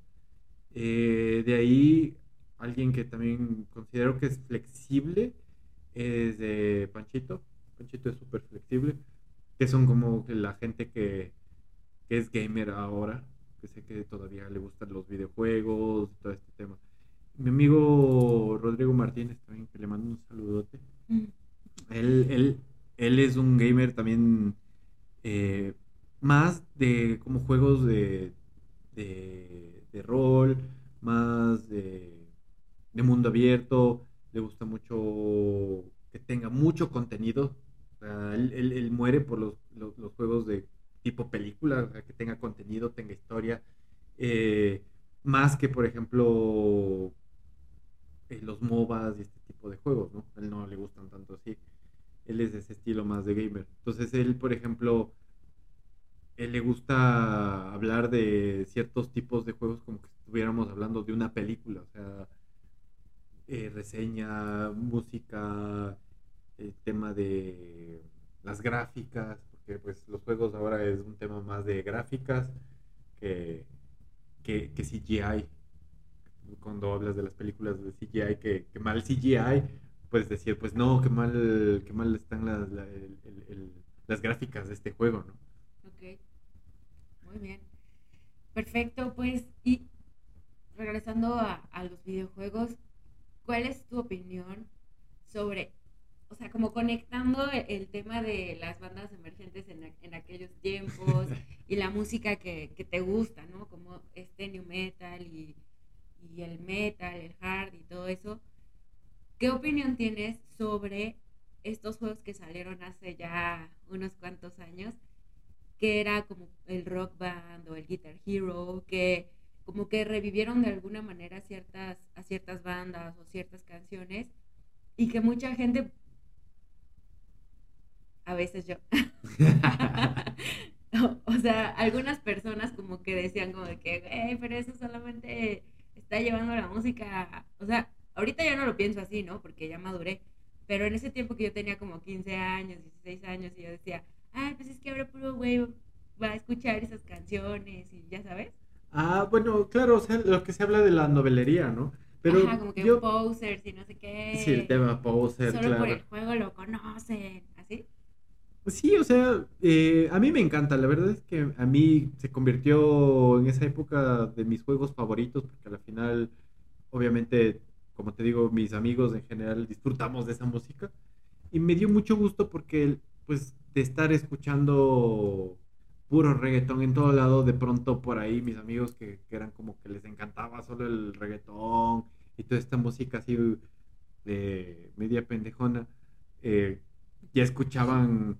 Eh, de ahí, alguien que también considero que es flexible es de Panchito. Panchito es súper flexible, que son como la gente que, que es gamer ahora, que sé que todavía le gustan los videojuegos, todo este tema. Mi amigo Rodrigo Martínez también, que le mando un saludote. Mm. Él, él, él es un gamer también eh, más de como juegos de, de, de rol, más de, de mundo abierto. Le gusta mucho que tenga mucho contenido. Sea, él, muere por los, juegos de tipo película, que tenga contenido, tenga historia. eh, más que, por ejemplo, eh, los MOBAs y este tipo de juegos, ¿no? A él no le gustan tanto así. Él es de ese estilo más de gamer. Entonces él, por ejemplo, él le gusta hablar de ciertos tipos de juegos como que estuviéramos hablando de una película, o sea, eh, reseña, música, el tema de las gráficas, porque pues los juegos ahora es un tema más de gráficas que, que, CGI. Cuando hablas de las películas de CGI, que, que mal CGI, puedes decir, pues no, que mal, que mal están las, las gráficas de este juego, ¿no? Ok. Muy bien. Perfecto, pues, y regresando a los videojuegos, ¿cuál es tu opinión sobre, o sea, como conectando el, el tema de las bandas emergentes en, en aquellos tiempos y la música que, que te gusta, ¿no? Como este new metal y, y el metal, el hard y todo eso. ¿Qué opinión tienes sobre estos juegos que salieron hace ya unos cuantos años? que era como el rock band o el guitar hero, que como que revivieron de alguna manera ciertas, a ciertas bandas o ciertas canciones y que mucha gente, a veces yo, o, o sea, algunas personas como que decían como de que, "Güey, pero eso solamente está llevando la música, o sea, ahorita ya no lo pienso así, ¿no? Porque ya maduré, pero en ese tiempo que yo tenía como 15 años, 16 años y yo decía, ay, pues es que ahora puro güey va a escuchar esas canciones y ya sabes. Ah, bueno, claro, o sea, lo que se habla de la novelería, ¿no? Pero Ajá, como que yo, posers y no sé qué. sí, el tema poser, Solo claro. por el juego lo conocen, Sí, o sea, eh, a mí me encanta. La verdad es que a mí se convirtió en esa época de mis juegos favoritos, porque al final, obviamente, como te digo, mis amigos en general disfrutamos de esa música. Y me dio mucho gusto porque, pues, de estar escuchando puro reggaetón en todo lado, de pronto por ahí mis amigos que, que eran como que les encantaba solo el reggaetón y toda esta música así de media pendejona, eh, ya escuchaban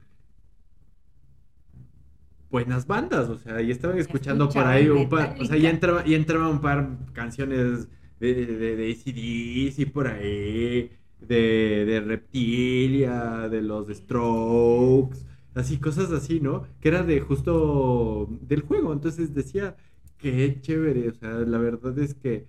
buenas bandas, o sea, y estaban escuchando por ahí un par, o sea, ya entraba, ya entraba un par canciones de, de, de AC/DC por ahí, de, de Reptilia, de los Strokes, así, cosas así, ¿no? Que era de justo del juego, entonces decía, qué chévere, o sea, la verdad es que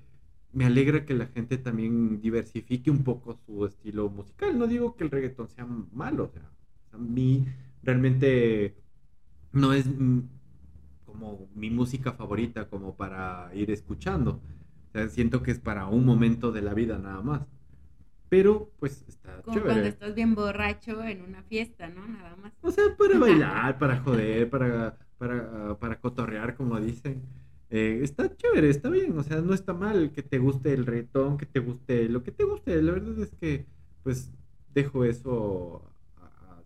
me alegra que la gente también diversifique un poco su estilo musical, no digo que el reggaetón sea malo, o sea, a mí realmente no es como mi música favorita como para ir escuchando. O sea, siento que es para un momento de la vida nada más. Pero pues está Como cuando chévere. estás bien borracho en una fiesta, ¿no? Nada más. O sea, para bailar, para joder, para, para, para cotorrear, como dicen. Eh, está chévere, está bien, o sea, no está mal que te guste el reggaetón, que te guste lo que te guste. La verdad es que, pues, dejo eso a, a-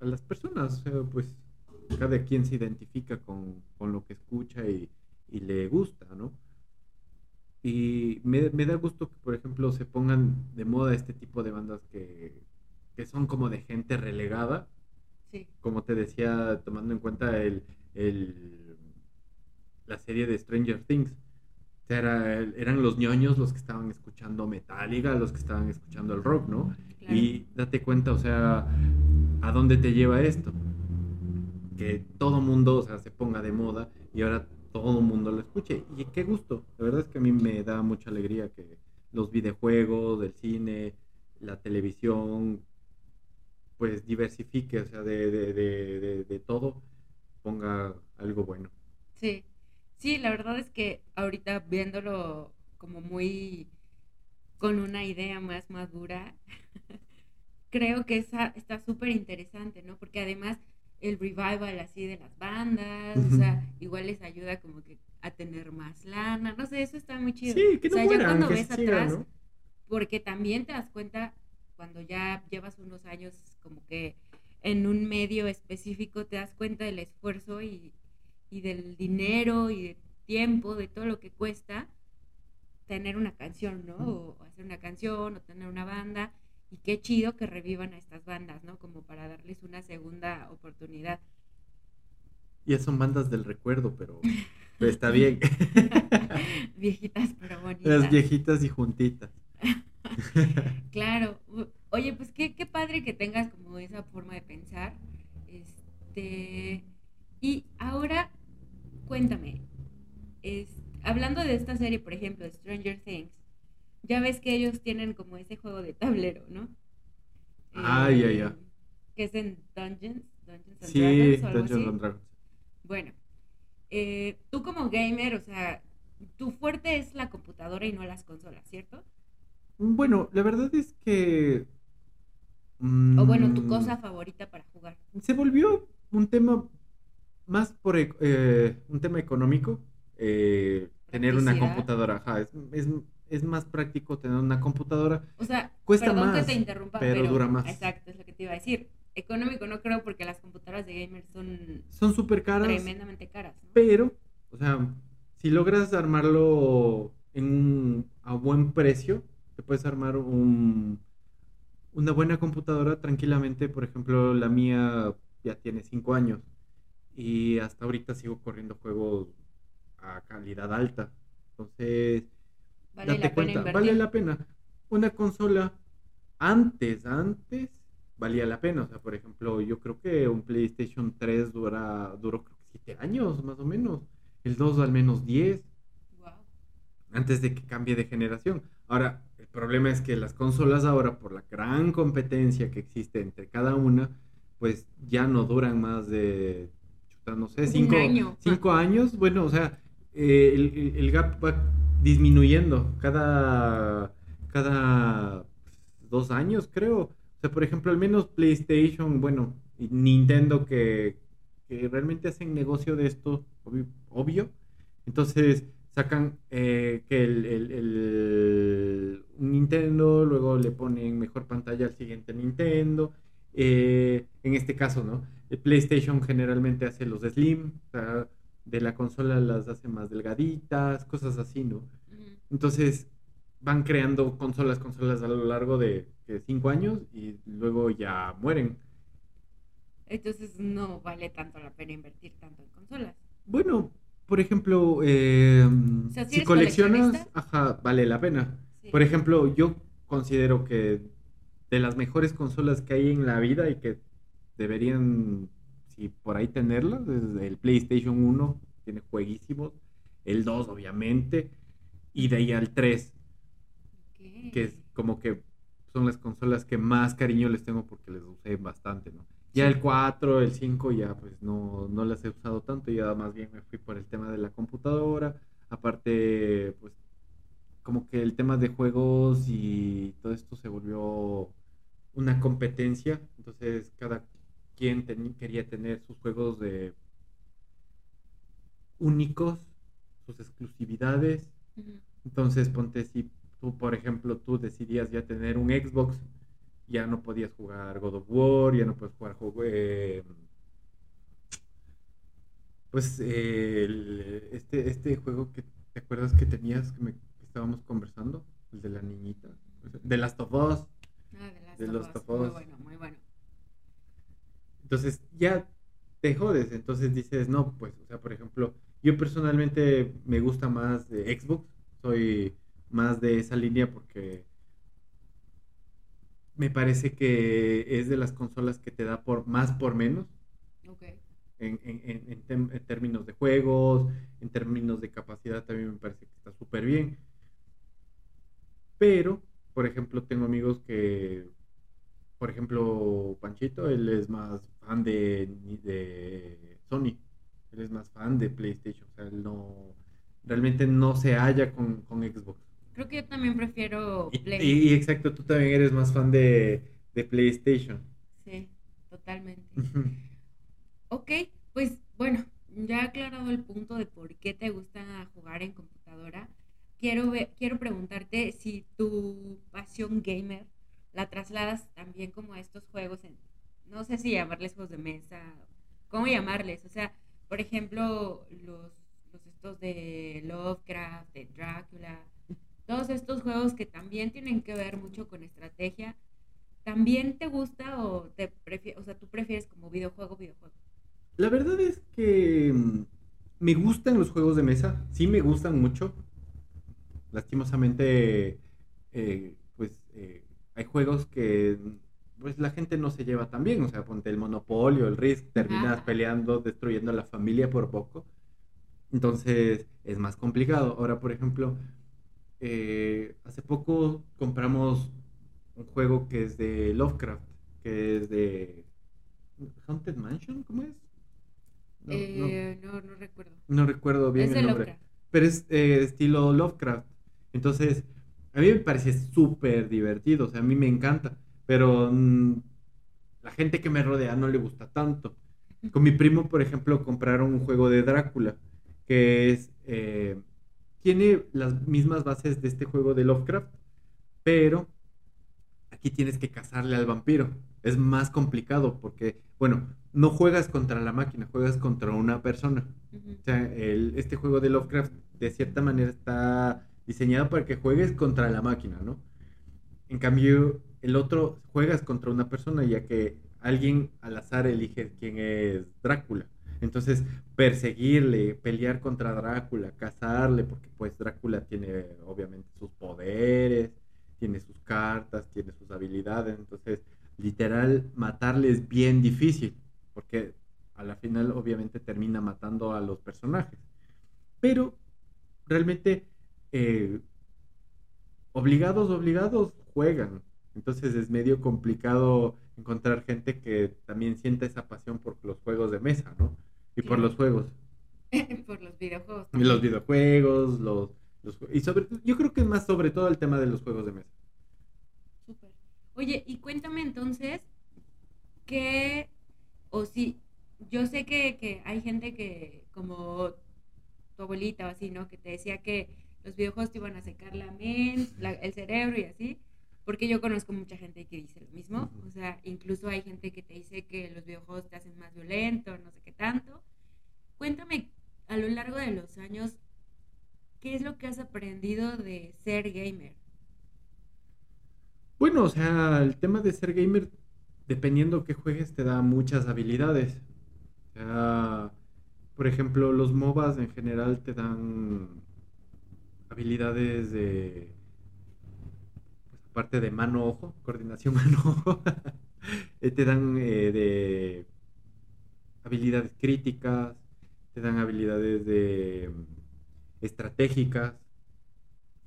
a las personas. O sea, pues, cada quien se identifica con, con lo que escucha y, y le gusta, ¿no? Y me, me da gusto que, por ejemplo, se pongan de moda este tipo de bandas que, que son como de gente relegada. Sí. Como te decía, tomando en cuenta el, el- la serie de Stranger Things. O sea, era- eran los ñoños los que estaban escuchando Metallica, los que estaban escuchando el rock, ¿no? Claro. Y date cuenta, o sea, ¿a dónde te lleva esto? Todo mundo, o sea, se ponga de moda y ahora todo mundo lo escuche. Y qué gusto. La verdad es que a mí me da mucha alegría que los videojuegos, el cine, la televisión, pues diversifique, o sea, de, de, de todo, ponga algo bueno. Sí, sí, la verdad es que ahorita viéndolo como muy con una idea más madura, creo que esa está súper interesante, ¿no? Porque además el revival así de las bandas, o sea, igual les ayuda como que a tener más lana, no sé, eso está muy chido. Sí, que no o sea, ya cuando ves atrás, ¿no? porque también te das cuenta cuando ya llevas unos años como que en un medio específico te das cuenta del esfuerzo y, y del dinero y de tiempo, de todo lo que cuesta tener una canción, ¿no? O hacer una canción o tener una banda. Y qué chido que revivan a estas bandas, ¿no? Como para darles una segunda oportunidad. Ya son bandas del recuerdo, pero, pero está bien. Viejitas pero bonitas. Las viejitas y juntitas. Claro. Oye, pues qué, qué padre que tengas como esa forma de pensar. Este, y ahora, cuéntame, es, hablando de esta serie, por ejemplo, Stranger Things, ya ves que ellos tienen como ese juego de tablero, ¿no? Ah, ya, Eh, ya. Que es en Dungeons, Dungeons and Sí, Dragons o algo Dungeons así. and Dragons. Bueno, eh, tú como gamer, o sea, tu fuerte es la computadora y no las consolas, ¿cierto? Bueno, la verdad es que... O bueno, tu mm, cosa favorita para jugar. Se volvió un tema más por e- eh, un tema económico. eh, tener una computadora, ajá, es, es, es más práctico tener una computadora. O sea, Cuesta perdón más, que te interrumpa, pero dura más. Exacto, es lo que te iba a decir. Económico no creo porque las computadoras de gamers son Son súper caras, tremendamente caras, ¿no? pero, o sea, si logras armarlo en un- a buen precio, te puedes armar un, una buena computadora tranquilamente. Por ejemplo, la mía ya tiene 5 años y hasta ahorita sigo corriendo juegos a calidad alta. Entonces, Vale date la pena cuenta, invertir. vale la pena. Una consola antes, antes, valía la pena. O sea, por ejemplo, yo creo que un PlayStation 3 dura, duró creo que 7 años más o menos. El 2 al menos 10 Guau. antes de que cambie de generación. Ahora, el problema es que las consolas ahora, por la gran competencia que existe entre cada una, pues ya no duran más de, chuta, no sé, Un cinco, año. cinco años. Bueno, o sea, eh, el, el- el gap va disminuyendo cada, cada dos años, creo. O sea, por ejemplo, al menos PlayStation, bueno, Nintendo que, realmente hacen negocio de esto, obvio. Entonces sacan eh, que el, Nintendo, luego le ponen mejor pantalla al siguiente Nintendo. eh, en este caso, ¿no? El PlayStation generalmente hace los Slim, o sea, de la consola las hace más delgaditas, cosas así, ¿no? Entonces van creando consolas, consolas a lo largo de cinco años y luego ya mueren. Entonces no vale tanto la pena invertir tanto en consolas. Bueno, por ejemplo, eh, sea, si coleccionas, ajá, vale la pena. Sí. Por ejemplo, yo considero que de las mejores consolas que hay en la vida y que deberían, si por ahí tenerlas, es el PlayStation 1, tiene jueguísimos, el 2 obviamente, y de ahí al 3, Ok. que es como que son las consolas que más cariño les tengo porque les usé bastante, ¿no? Ya el 4, el 5 ya pues no, no las he usado tanto, ya más bien me fui por el tema de la computadora, aparte pues como que el tema de juegos y todo esto se volvió una competencia, entonces cada teni- quería tener sus juegos de únicos, sus exclusividades, entonces, ponte si tú, por ejemplo, tú decidías ya tener un Xbox, ya no podías jugar God of War, ya no puedes jugar juego, eh, pues eh, el- este, este juego que te acuerdas que tenías, que, me- que estábamos conversando, el de la niñita, de las of Us. Ah, de las De of Us. Muy bueno, muy bueno. Entonces ya te jodes, entonces dices, no, pues, o sea, por ejemplo, yo personalmente me gusta más de Xbox, soy más de esa línea porque me parece que es de las consolas que te da por más por menos Ok. en, en- en- en términos de juegos, en términos de capacidad también me parece que está súper bien. Pero, por ejemplo, tengo amigos que, por ejemplo, Panchito, él es más fan de, de Sony, él es más fan de PlayStation, o sea, él no, realmente no se halla con, con Xbox. Creo que yo también prefiero Y, Play. y- y exacto, tú también eres más fan de, de PlayStation. Sí, totalmente. Ok, pues bueno, ya aclarado el punto de por qué te gusta jugar en computadora, quiero, quiero preguntarte si tu pasión gamer la trasladas también como a estos juegos en, no sé si llamarles juegos de mesa, ¿cómo llamarles? O sea, por ejemplo, los, estos de Lovecraft, de Drácula, todos estos juegos que también tienen que ver mucho con estrategia, ¿también te gusta o te prefieres, o sea, tú prefieres como videojuego, videojuego? La verdad es que mm, me gustan los juegos de mesa, sí me gustan mucho. Lastimosamente, eh, hay juegos que pues la gente no se lleva tan bien, o sea, ponte el Monopolio, el Risk, terminas Ajá. peleando, destruyendo a la familia por poco. Entonces es más complicado. Ahora, por ejemplo, eh, hace poco compramos un juego que es de Lovecraft, que es de Haunted Mansion, ¿cómo es? No, no. Eh, no, no recuerdo. No recuerdo bien es el nombre. Lovecraft. Pero es eh, estilo Lovecraft. Entonces, a mí me parece súper divertido. O sea, a mí me encanta. Pero mm, la gente que me rodea no le gusta tanto. Con mi primo, por ejemplo, compraron un juego de Drácula. Que es. eh, tiene las mismas bases de este juego de Lovecraft. Pero aquí tienes que cazarle al vampiro. Es más complicado porque, bueno, no juegas contra la máquina, juegas contra una persona. O sea, el- este juego de Lovecraft de cierta manera está diseñado para que juegues contra la máquina, ¿no? En cambio, el otro juegas contra una persona, ya que alguien al azar elige quién es Drácula. Entonces, perseguirle, pelear contra Drácula, cazarle, porque pues Drácula tiene obviamente sus poderes, tiene sus cartas, tiene sus habilidades. Entonces, literal, matarle es bien difícil, porque a la final obviamente termina matando a los personajes. Pero realmente eh, obligados, obligados juegan. Entonces es medio complicado encontrar gente que también sienta esa pasión por los juegos de mesa, ¿no? Y por los juegos. Por los videojuegos. Y los videojuegos, los, los y sobre yo creo que más sobre todo el tema de los juegos de mesa. Súper. Oye, y cuéntame entonces, ¿qué, o si, yo sé que, que hay gente que, como tu abuelita o así, ¿no? Que te decía que los videojuegos te iban a secar la mente, la- el cerebro y así, porque yo conozco mucha gente que dice lo mismo, o sea, incluso hay gente que te dice que los videojuegos te hacen más violento, no sé qué tanto. Cuéntame, a lo largo de los años, ¿qué es lo que has aprendido de ser gamer? Bueno, o sea, el tema de ser gamer, dependiendo qué juegues, te da muchas habilidades. O sea, por ejemplo, los MOBAs en general te dan habilidades de, pues, aparte de mano-ojo, coordinación mano-ojo, eh, te dan eh, de habilidades críticas, te dan habilidades de mm, estratégicas,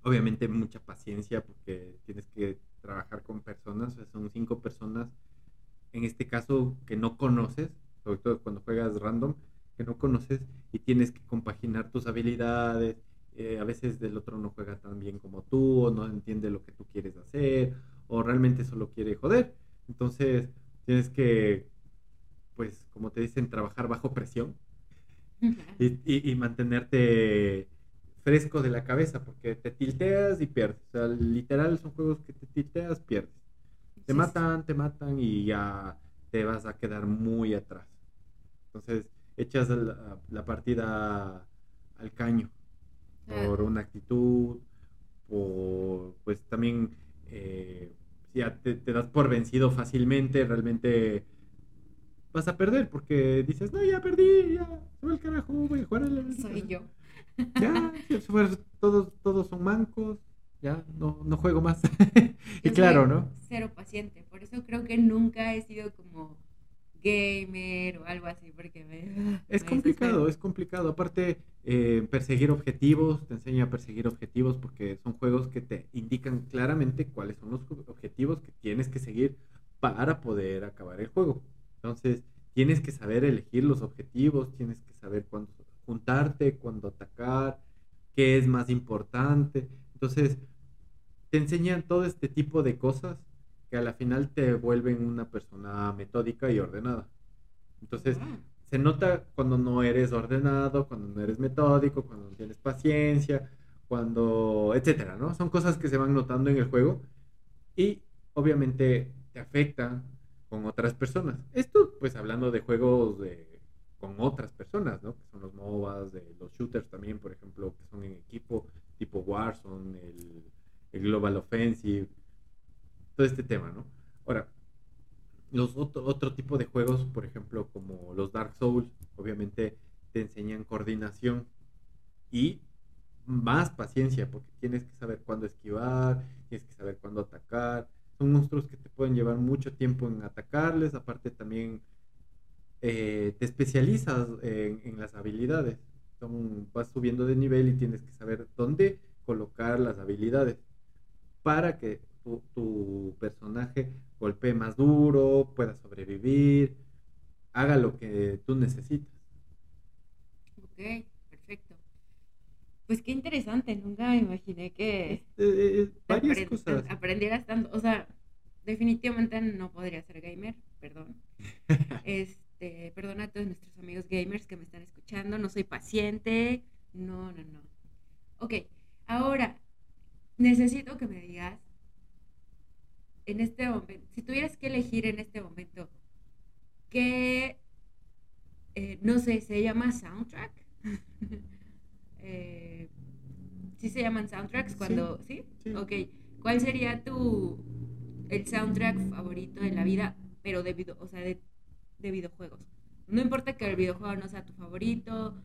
obviamente mucha paciencia porque tienes que trabajar con personas, son cinco personas, en este caso que no conoces, sobre todo cuando juegas random, que no conoces y tienes que compaginar tus habilidades, eh, a veces del otro no juega tan bien como tú, o no entiende lo que tú quieres hacer, o realmente solo quiere joder, entonces tienes que, pues como te dicen, trabajar bajo presión y, y- y mantenerte fresco de la cabeza, porque te tilteas y pierdes. O sea, literal son juegos que te tilteas, pierdes. Te Sí, matan, te matan y ya te vas a quedar muy atrás. Entonces, echas la, la partida al caño. Por una actitud, por, pues también eh, ya te, te, das por vencido fácilmente, realmente vas a perder porque dices, no, ya perdí, ya, se va el carajo, voy a jugar a la... Soy yo. Ya, todos, todos son mancos, ya, no, no juego más. y claro, ¿no? Cero paciente, por eso creo que nunca he sido como gamer o algo así, porque me... Es complicado, es complicado. Aparte, eh, perseguir objetivos, te enseña a perseguir objetivos porque son juegos que te indican claramente cuáles son los objetivos que tienes que seguir para poder acabar el juego. Entonces, tienes que saber elegir los objetivos, tienes que saber cuándo juntarte, cuándo atacar, qué es más importante. Entonces, te enseñan todo este tipo de cosas que a la final te vuelven una persona metódica y ordenada. Entonces, ah. se nota cuando no eres ordenado, cuando no eres metódico, cuando no tienes paciencia, cuando, etcétera, ¿no? Son cosas que se van notando en el juego y obviamente te afectan con otras personas. Esto, pues hablando de juegos de, con otras personas, ¿no? Que son los MOBAs, de los shooters también, por ejemplo, que son en equipo, tipo Warzone, el, el Global Offensive, todo este tema, ¿no? Ahora, los otro, otro tipo de juegos, por ejemplo, como los Dark Souls, obviamente te enseñan coordinación y más paciencia, porque tienes que saber cuándo esquivar, tienes que saber cuándo atacar. Son monstruos que te pueden llevar mucho tiempo en atacarles, aparte también eh, te especializas en, las habilidades. vas subiendo de nivel y tienes que saber dónde colocar las habilidades para que tu, personaje golpee más duro, pueda sobrevivir, haga lo que tú necesitas. Ok, perfecto. Pues qué interesante, nunca me imaginé que eh, eh, varias cosas. aprendieras tanto, o sea, definitivamente no podría ser gamer, perdón. este, perdona a todos nuestros amigos gamers que me están escuchando, no soy paciente, no, no, no. Ok, ahora necesito que me digas en este momento, si tuvieras que elegir en este momento, ¿qué, eh, no sé, se llama soundtrack? eh, ¿Sí se llaman soundtracks cuando, ¿sí? Ok, ¿cuál sería tu, el soundtrack favorito de la vida, pero de, video, o sea, de, de videojuegos? No importa que el videojuego no sea tu favorito,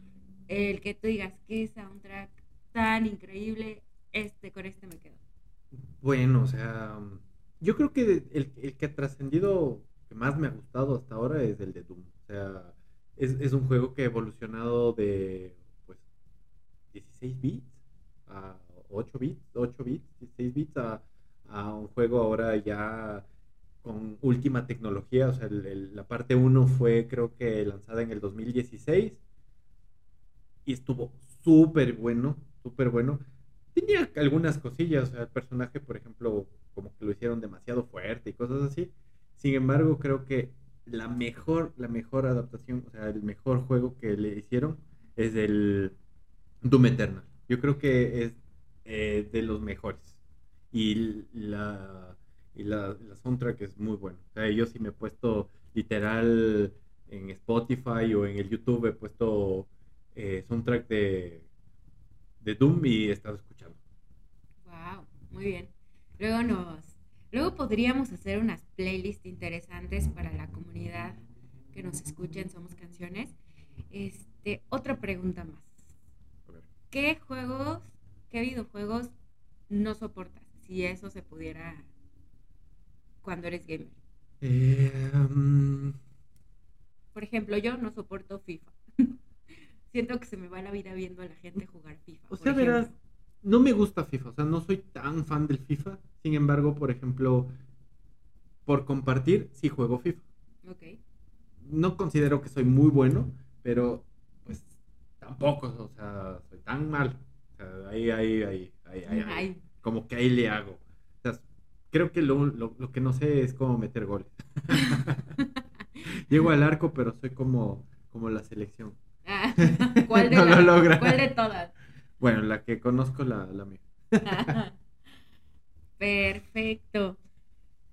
el que tú digas, qué soundtrack tan increíble, este, con este me quedo. Bueno, o sea yo creo que el, el que ha trascendido, que más me ha gustado hasta ahora es el de Doom. O sea, es, es un juego que ha evolucionado de pues 16 bits a 8 bits, 8 bits, 16 bits a, a un juego ahora ya con última tecnología. O sea, la parte 1 fue creo que lanzada en el 2016 y estuvo súper bueno, súper bueno. Tenía algunas cosillas, o sea, el personaje, por ejemplo, como que lo hicieron demasiado fuerte y cosas así. Sin embargo, creo que la mejor, la mejor adaptación, o sea, el mejor juego que le hicieron es el Doom Eternal. Yo creo que es eh, de los mejores. Y la, y la, soundtrack es muy buena. O sea, yo sí me he puesto literal en Spotify o en el YouTube, he puesto eh, soundtrack de, de Doom y he estado escuchando. Wow, muy bien. Luego nos, luego podríamos hacer unas playlists interesantes para la comunidad que nos escuchen, somos canciones. Este, otra pregunta más. ¿Qué juegos, qué videojuegos no soportas? Si eso se pudiera cuando eres gamer. Eh, um, Por ejemplo, yo no soporto FIFA. Siento que se me va la vida viendo a la gente jugar FIFA. O sea, verás, no me gusta FIFA, o sea, no soy tan fan del FIFA. Sin embargo, por ejemplo, por compartir, sí juego FIFA. Ok. No considero que soy muy bueno, pero pues tampoco, o sea, soy tan mal. O sea, ahí, ahí, ahí, ahí, ahí, Como que ahí le hago. O sea, creo que lo, lo, que no sé es cómo meter goles. Llego al arco, pero soy como, como la selección. Ah, ¿cuál, de ¿Cuál de todas? Bueno, la que conozco la, la mía. Perfecto.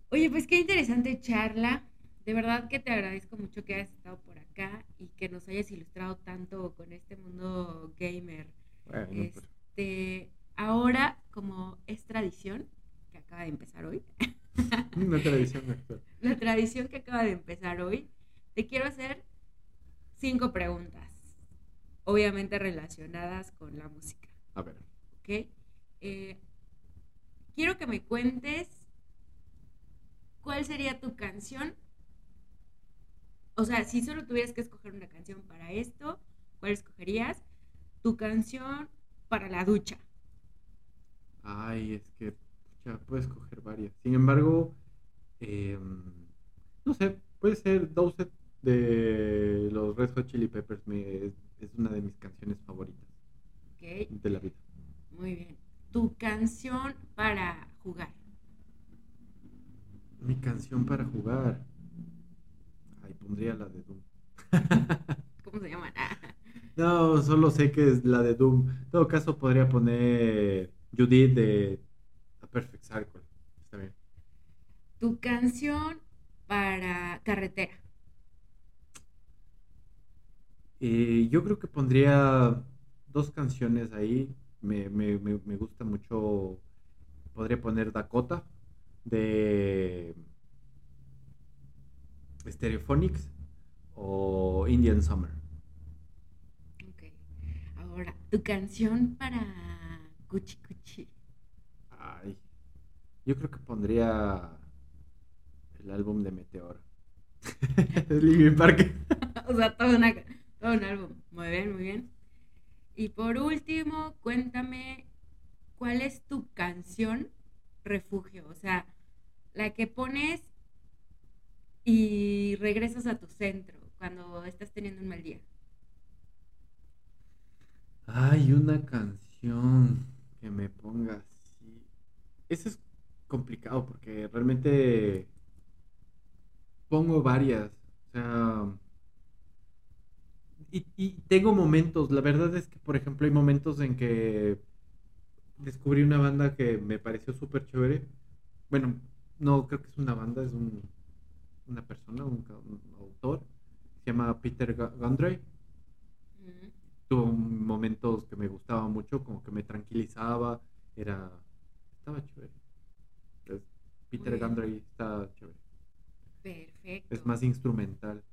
Oye, pues qué interesante charla. De verdad que te agradezco mucho que hayas estado por acá y que nos hayas ilustrado tanto con este mundo gamer. Bueno, pues. este, ahora, como es tradición, que acaba de empezar hoy, Una tradición actual. la tradición que acaba de empezar hoy, te quiero hacer cinco preguntas, obviamente relacionadas con la música, A ver. ¿ok? Eh, quiero que me cuentes cuál sería tu canción. O sea, si solo tuvieras que escoger una canción para esto, ¿cuál escogerías? Tu canción para la ducha. Ay, es que ya puedes escoger varias. Sin embargo, em, no sé, puede ser Dowset de los Red Hot Chili Peppers. me- es, una de mis canciones favoritas de la vida. Muy bien. Tu canción para jugar. Mi canción para jugar. Ay, pondría la de Doom. ¿Cómo se llama? No, solo sé que es la de Doom. En todo caso, podría poner Judith de A Perfect Circle. Está bien. Tu canción para carretera. Eh, yo creo que pondría dos canciones ahí. Me, me, me, me gusta mucho. Podría poner Dakota de Stereophonics o Indian Summer. Ok. Ahora, tu canción para Cuchi Cuchi. Ay, yo creo que pondría el álbum de Meteor. Linkin Park. o sea, todo, una- todo. Muy bien, muy bien. Y por último, cuéntame, ¿cuál es tu canción refugio? O sea, la que pones y regresas a tu centro cuando estás teniendo un mal día. Ay, una canción que me ponga así. Eso es complicado porque realmente pongo varias. O sea, y, y tengo momentos. La verdad es que, por ejemplo, hay momentos en que descubrí una banda que me pareció súper chévere. Bueno, no creo que es una banda, es un, una persona, un, autor. Se llama Peter Gundry Mm, tuvo momentos que me gustaba mucho, como que me tranquilizaba, era, estaba chévere. Peter. Gundry está chévere. Perfecto. Es más instrumental.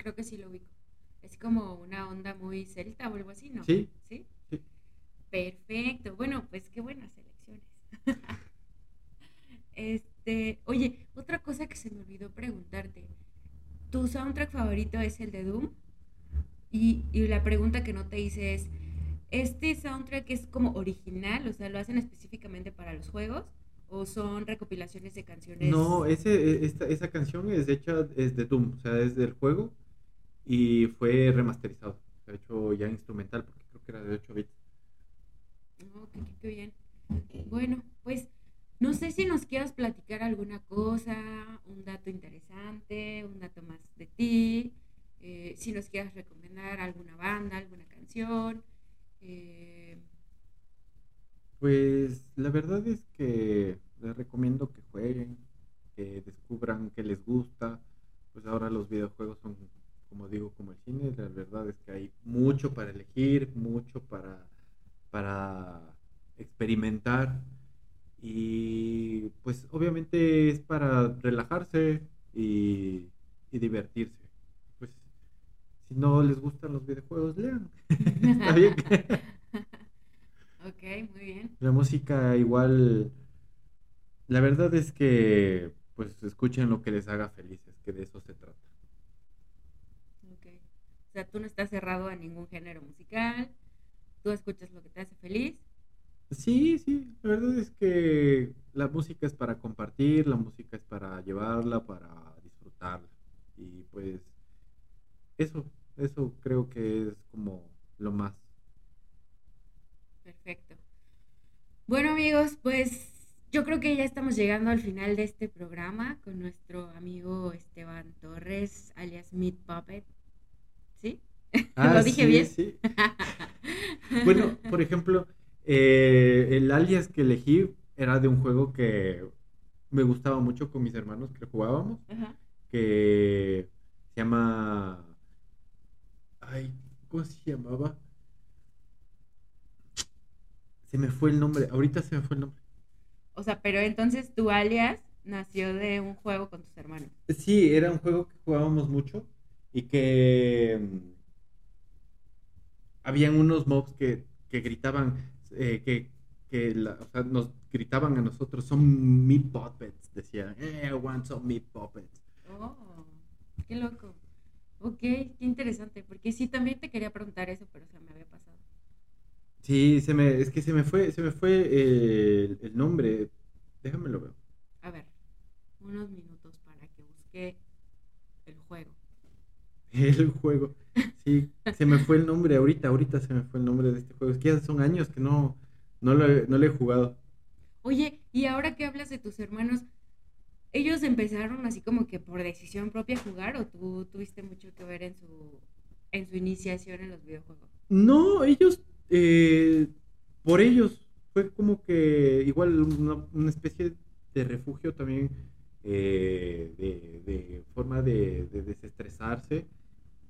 Creo que sí lo ubico. Es como una onda muy celta o algo así, ¿no? Sí. ¿Sí? Sí. Perfecto. Bueno, pues qué buenas elecciones. este, oye, otra cosa que se me olvidó preguntarte. ¿Tu soundtrack favorito es el de Doom? Y, y la pregunta que no te hice es, ¿este soundtrack es como original? O sea, ¿lo hacen específicamente para los juegos? ¿O son recopilaciones de canciones? No, ese, esta, esa canción es hecha, es de Doom, o sea, es del juego y fue remasterizado. Se ha hecho ya instrumental porque creo que era de 8 bits. Oh, qué, bien. Bueno, pues no sé si nos quieras platicar alguna cosa, un dato interesante, un dato más de ti, eh, si nos quieras recomendar alguna banda, alguna canción. eh, Pues la verdad es que les recomiendo que jueguen, que descubran qué les gusta. Pues ahora los videojuegos son, como digo, como el cine. La verdad es que hay mucho para elegir, mucho para, para experimentar. Y pues obviamente es para relajarse y, y divertirse. Pues si no les gustan los videojuegos, lean. Está bien. ok, muy bien. La música igual, la verdad es que pues escuchen lo que les haga felices, que de eso se trata. O sea, tú no estás cerrado a ningún género musical, tú escuchas lo que te hace feliz. Sí, sí, la verdad es que la música es para compartir, la música es para llevarla, para disfrutarla. Y pues eso, eso creo que es como lo más. Perfecto. Bueno amigos, pues yo creo que ya estamos llegando al final de este programa con nuestro amigo Esteban Torres, alias Meat Puppet. ¿Sí? ¿Lo dije sí, bien? sí. Bueno, por ejemplo, eh, el alias que elegí era de un juego que me gustaba mucho con mis hermanos que jugábamos, Ajá. que se llama... Ay, ¿cómo se llamaba? Se me fue el nombre, ahorita se me fue el nombre. O sea, pero entonces tu alias nació de un juego con tus hermanos. Sí, era un juego que jugábamos mucho y que mm, habían unos mobs que, que gritaban, eh, que, que la- o sea, nos gritaban a nosotros, son meat puppets, decían, eh, I want some meat puppets. Oh, qué loco. Ok, qué interesante, porque sí, también te quería preguntar eso, pero se me había pasado. Sí, se me, es que se me fue, se me fue eh, el, el nombre, déjame lo veo. A ver, unos minutos para que busque. El juego. Sí, se me fue el nombre ahorita, ahorita se me fue el nombre de este juego. Es que ya son años que no, no lo, he- no lo he jugado. Oye, y ahora que hablas de tus hermanos, ¿ellos empezaron así como que por decisión propia a jugar o tú tuviste mucho que ver en su, en su iniciación en los videojuegos? No, ellos, eh, por ellos, fue como que igual una, una especie de refugio también, eh, de, de forma de, de desestresarse,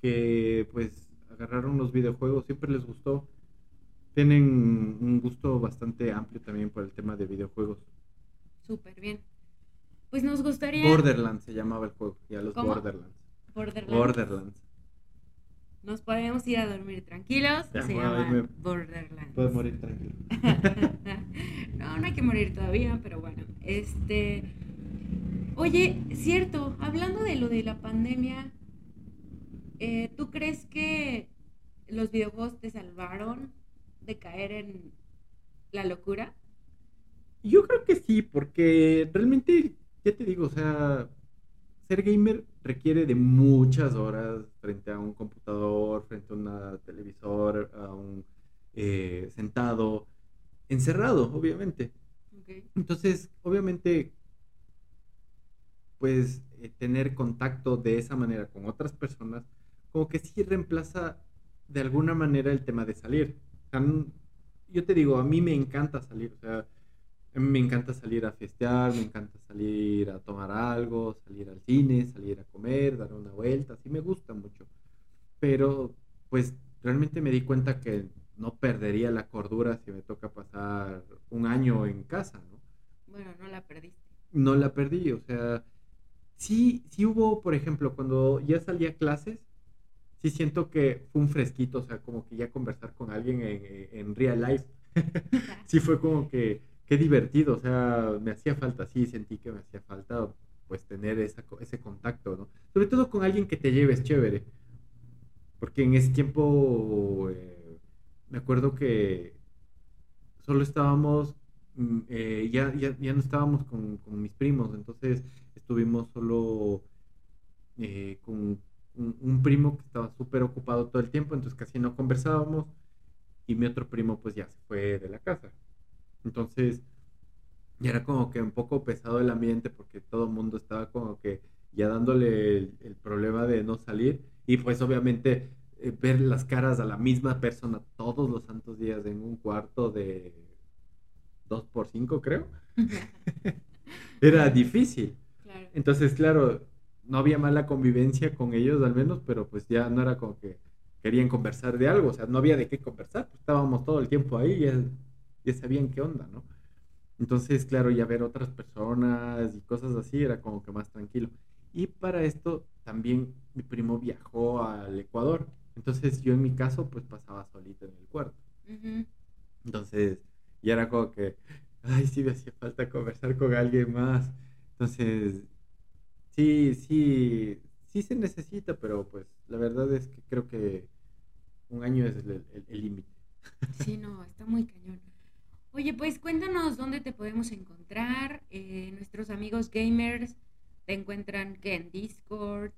que pues agarraron los videojuegos, siempre les gustó. Tienen un gusto bastante amplio también por el tema de videojuegos. Súper bien. Pues nos gustaría... Borderlands se llamaba el juego, ya los ¿Cómo? Borderlands. Borderlands. Borderlands. Nos podemos ir a dormir tranquilos. Ya, se llama irme. Borderlands. Puedes morir tranquilo. no, no hay que morir todavía, pero bueno. Este. Oye, cierto, hablando de lo de la pandemia, eh, ¿tú crees que los videojuegos te salvaron de caer en la locura? Yo creo que sí, porque realmente, ya te digo, o sea, ser gamer requiere de muchas horas frente a un computador, frente a un televisor, a un eh, sentado, encerrado, obviamente. Entonces, obviamente, pues eh, tener contacto de esa manera con otras personas, como que sí reemplaza de alguna manera el tema de salir. O sea, yo te digo, a mí me encanta salir, o sea, me encanta salir a festear, me encanta salir a tomar algo, salir al cine, salir a comer, dar una vuelta, sí me gusta mucho. Pero, pues, realmente me di cuenta que no perdería la cordura si me toca pasar un año en casa, ¿no? Bueno, no la perdiste. no la perdí, o sea, sí, sí hubo, por ejemplo, cuando ya salí a clases, sí siento que fue un fresquito, o sea, como que ya conversar con alguien en, en real life, sí fue como que, qué divertido, o sea, me hacía falta, sí sentí que me hacía falta, pues, tener esa, ese contacto, ¿no? Sobre todo con alguien que te lleves chévere, porque en ese tiempo, eh, me acuerdo que solo estábamos, mm, eh, ya, ya, ya no estábamos con, con mis primos, entonces estuvimos solo eh, con un, un primo que estaba súper ocupado todo el tiempo, entonces casi no conversábamos, y mi otro primo pues ya se fue de la casa. Entonces, ya era como que un poco pesado el ambiente porque todo el mundo estaba como que ya dándole el, el problema de no salir y pues obviamente eh, ver las caras a la misma persona todos los santos días en un cuarto de 2 por 5 creo, era difícil. Claro. Entonces, claro, no había mala convivencia con ellos al menos, pero pues ya no era como que querían conversar de algo, o sea, no había de qué conversar, pues estábamos todo el tiempo ahí y ya, ya sabían qué onda, ¿no? Entonces, claro, ya ver otras personas y cosas así era como que más tranquilo. Y para esto también mi primo viajó al Ecuador. Entonces yo en mi caso pues pasaba solito en el cuarto. Entonces ya era como que, ay, sí me hacía falta conversar con alguien más. Entonces, sí, sí, sí se necesita, pero pues la verdad es que creo que un año es el límite. Sí, no, está muy cañón. Oye, pues cuéntanos dónde te podemos encontrar. eh, nuestros amigos gamers te encuentran que en Discord.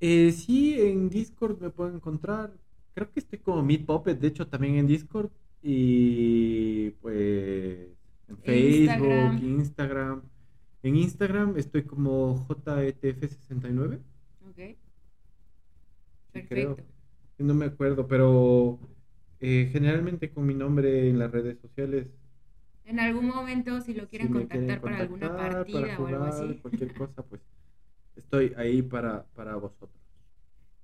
Eh, sí, en Discord me pueden encontrar. Creo que estoy como Meat Puppet, de hecho, también en Discord. Y pues en Facebook, Instagram. Instagram. En Instagram estoy como JETF69. Ok, creo. perfecto. No me acuerdo, pero eh, generalmente con mi nombre en las redes sociales. En algún momento, si lo quieren contactar quieren para alguna partida para o algo así. cualquier cosa, pues estoy ahí para, para vosotros.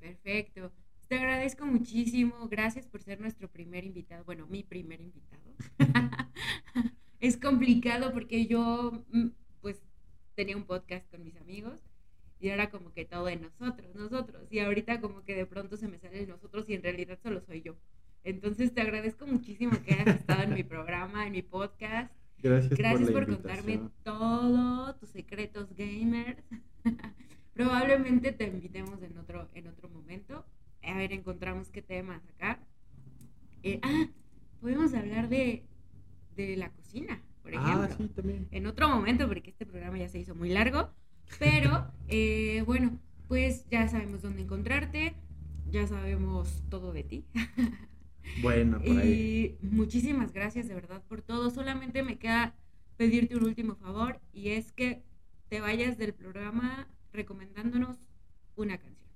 Perfecto. te agradezco muchísimo. Gracias por ser nuestro primer invitado. Bueno, mi primer invitado. es complicado porque yo, mm, tenía un podcast con mis amigos y era como que todo de nosotros, nosotros. Y ahorita como que de pronto se me sale el nosotros y en realidad solo soy yo. Entonces te agradezco muchísimo que hayas estado en mi programa, en mi podcast. Gracias, Gracias por, por, contarme todo, tus secretos gamers. Probablemente te invitemos en otro, en otro momento. A ver, encontramos qué temas acá. Eh, ah, podemos hablar de, de la cocina, por ejemplo. Ah, sí, también. En otro momento, porque este ya se hizo muy largo. Pero, eh, bueno, pues ya sabemos dónde encontrarte. Ya sabemos todo de ti. Bueno, por ahí. Y muchísimas gracias de verdad por todo. Solamente me queda pedirte un último favor y es que te vayas del programa recomendándonos una canción.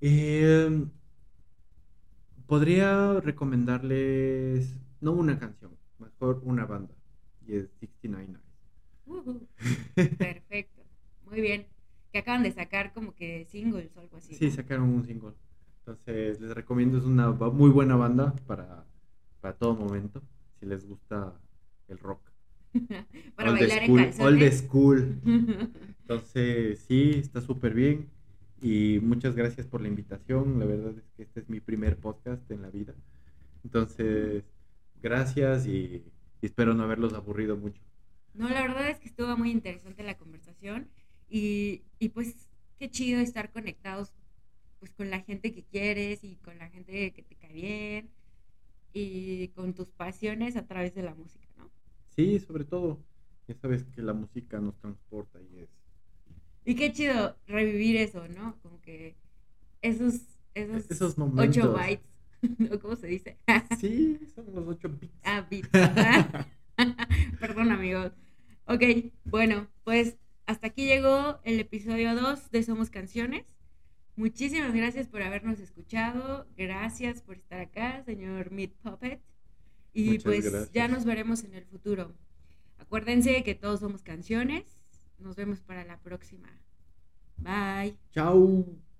Eh, podría recomendarles, no una canción, mejor una banda. Y es 69 Perfecto. Muy bien. Que acaban de sacar como que singles o algo así. Sí, ¿no? sacaron un single. Entonces les recomiendo, es una muy buena banda para, para todo momento, si les gusta el rock. Para Old bailar school, en Old calzones. school. Entonces, sí, está súper bien. Y muchas gracias por la invitación. La verdad es que este es mi primer podcast en la vida. Entonces, gracias y, y espero no haberlos aburrido mucho. No, la verdad es que estuvo muy interesante la conversación y, y pues qué chido estar conectados pues con la gente que quieres y con la gente que te cae bien y con tus pasiones a través de la música, ¿no? Sí, sobre todo, ya sabes que la música nos transporta y es... Y qué chido revivir eso, ¿no? Como que esos, esos, Esos momentos. 8 bytes, ¿o cómo se dice? Sí, son los 8 bits. Ah, bits. Perdón, amigos. Ok, bueno, pues hasta aquí llegó el episodio 2 de Somos Canciones. Muchísimas gracias por habernos escuchado. Gracias por estar acá, señor Meat Puppet. Y Muchas pues gracias. ya nos veremos en el futuro. Acuérdense que todos somos canciones. Nos vemos para la próxima. Bye. Chao.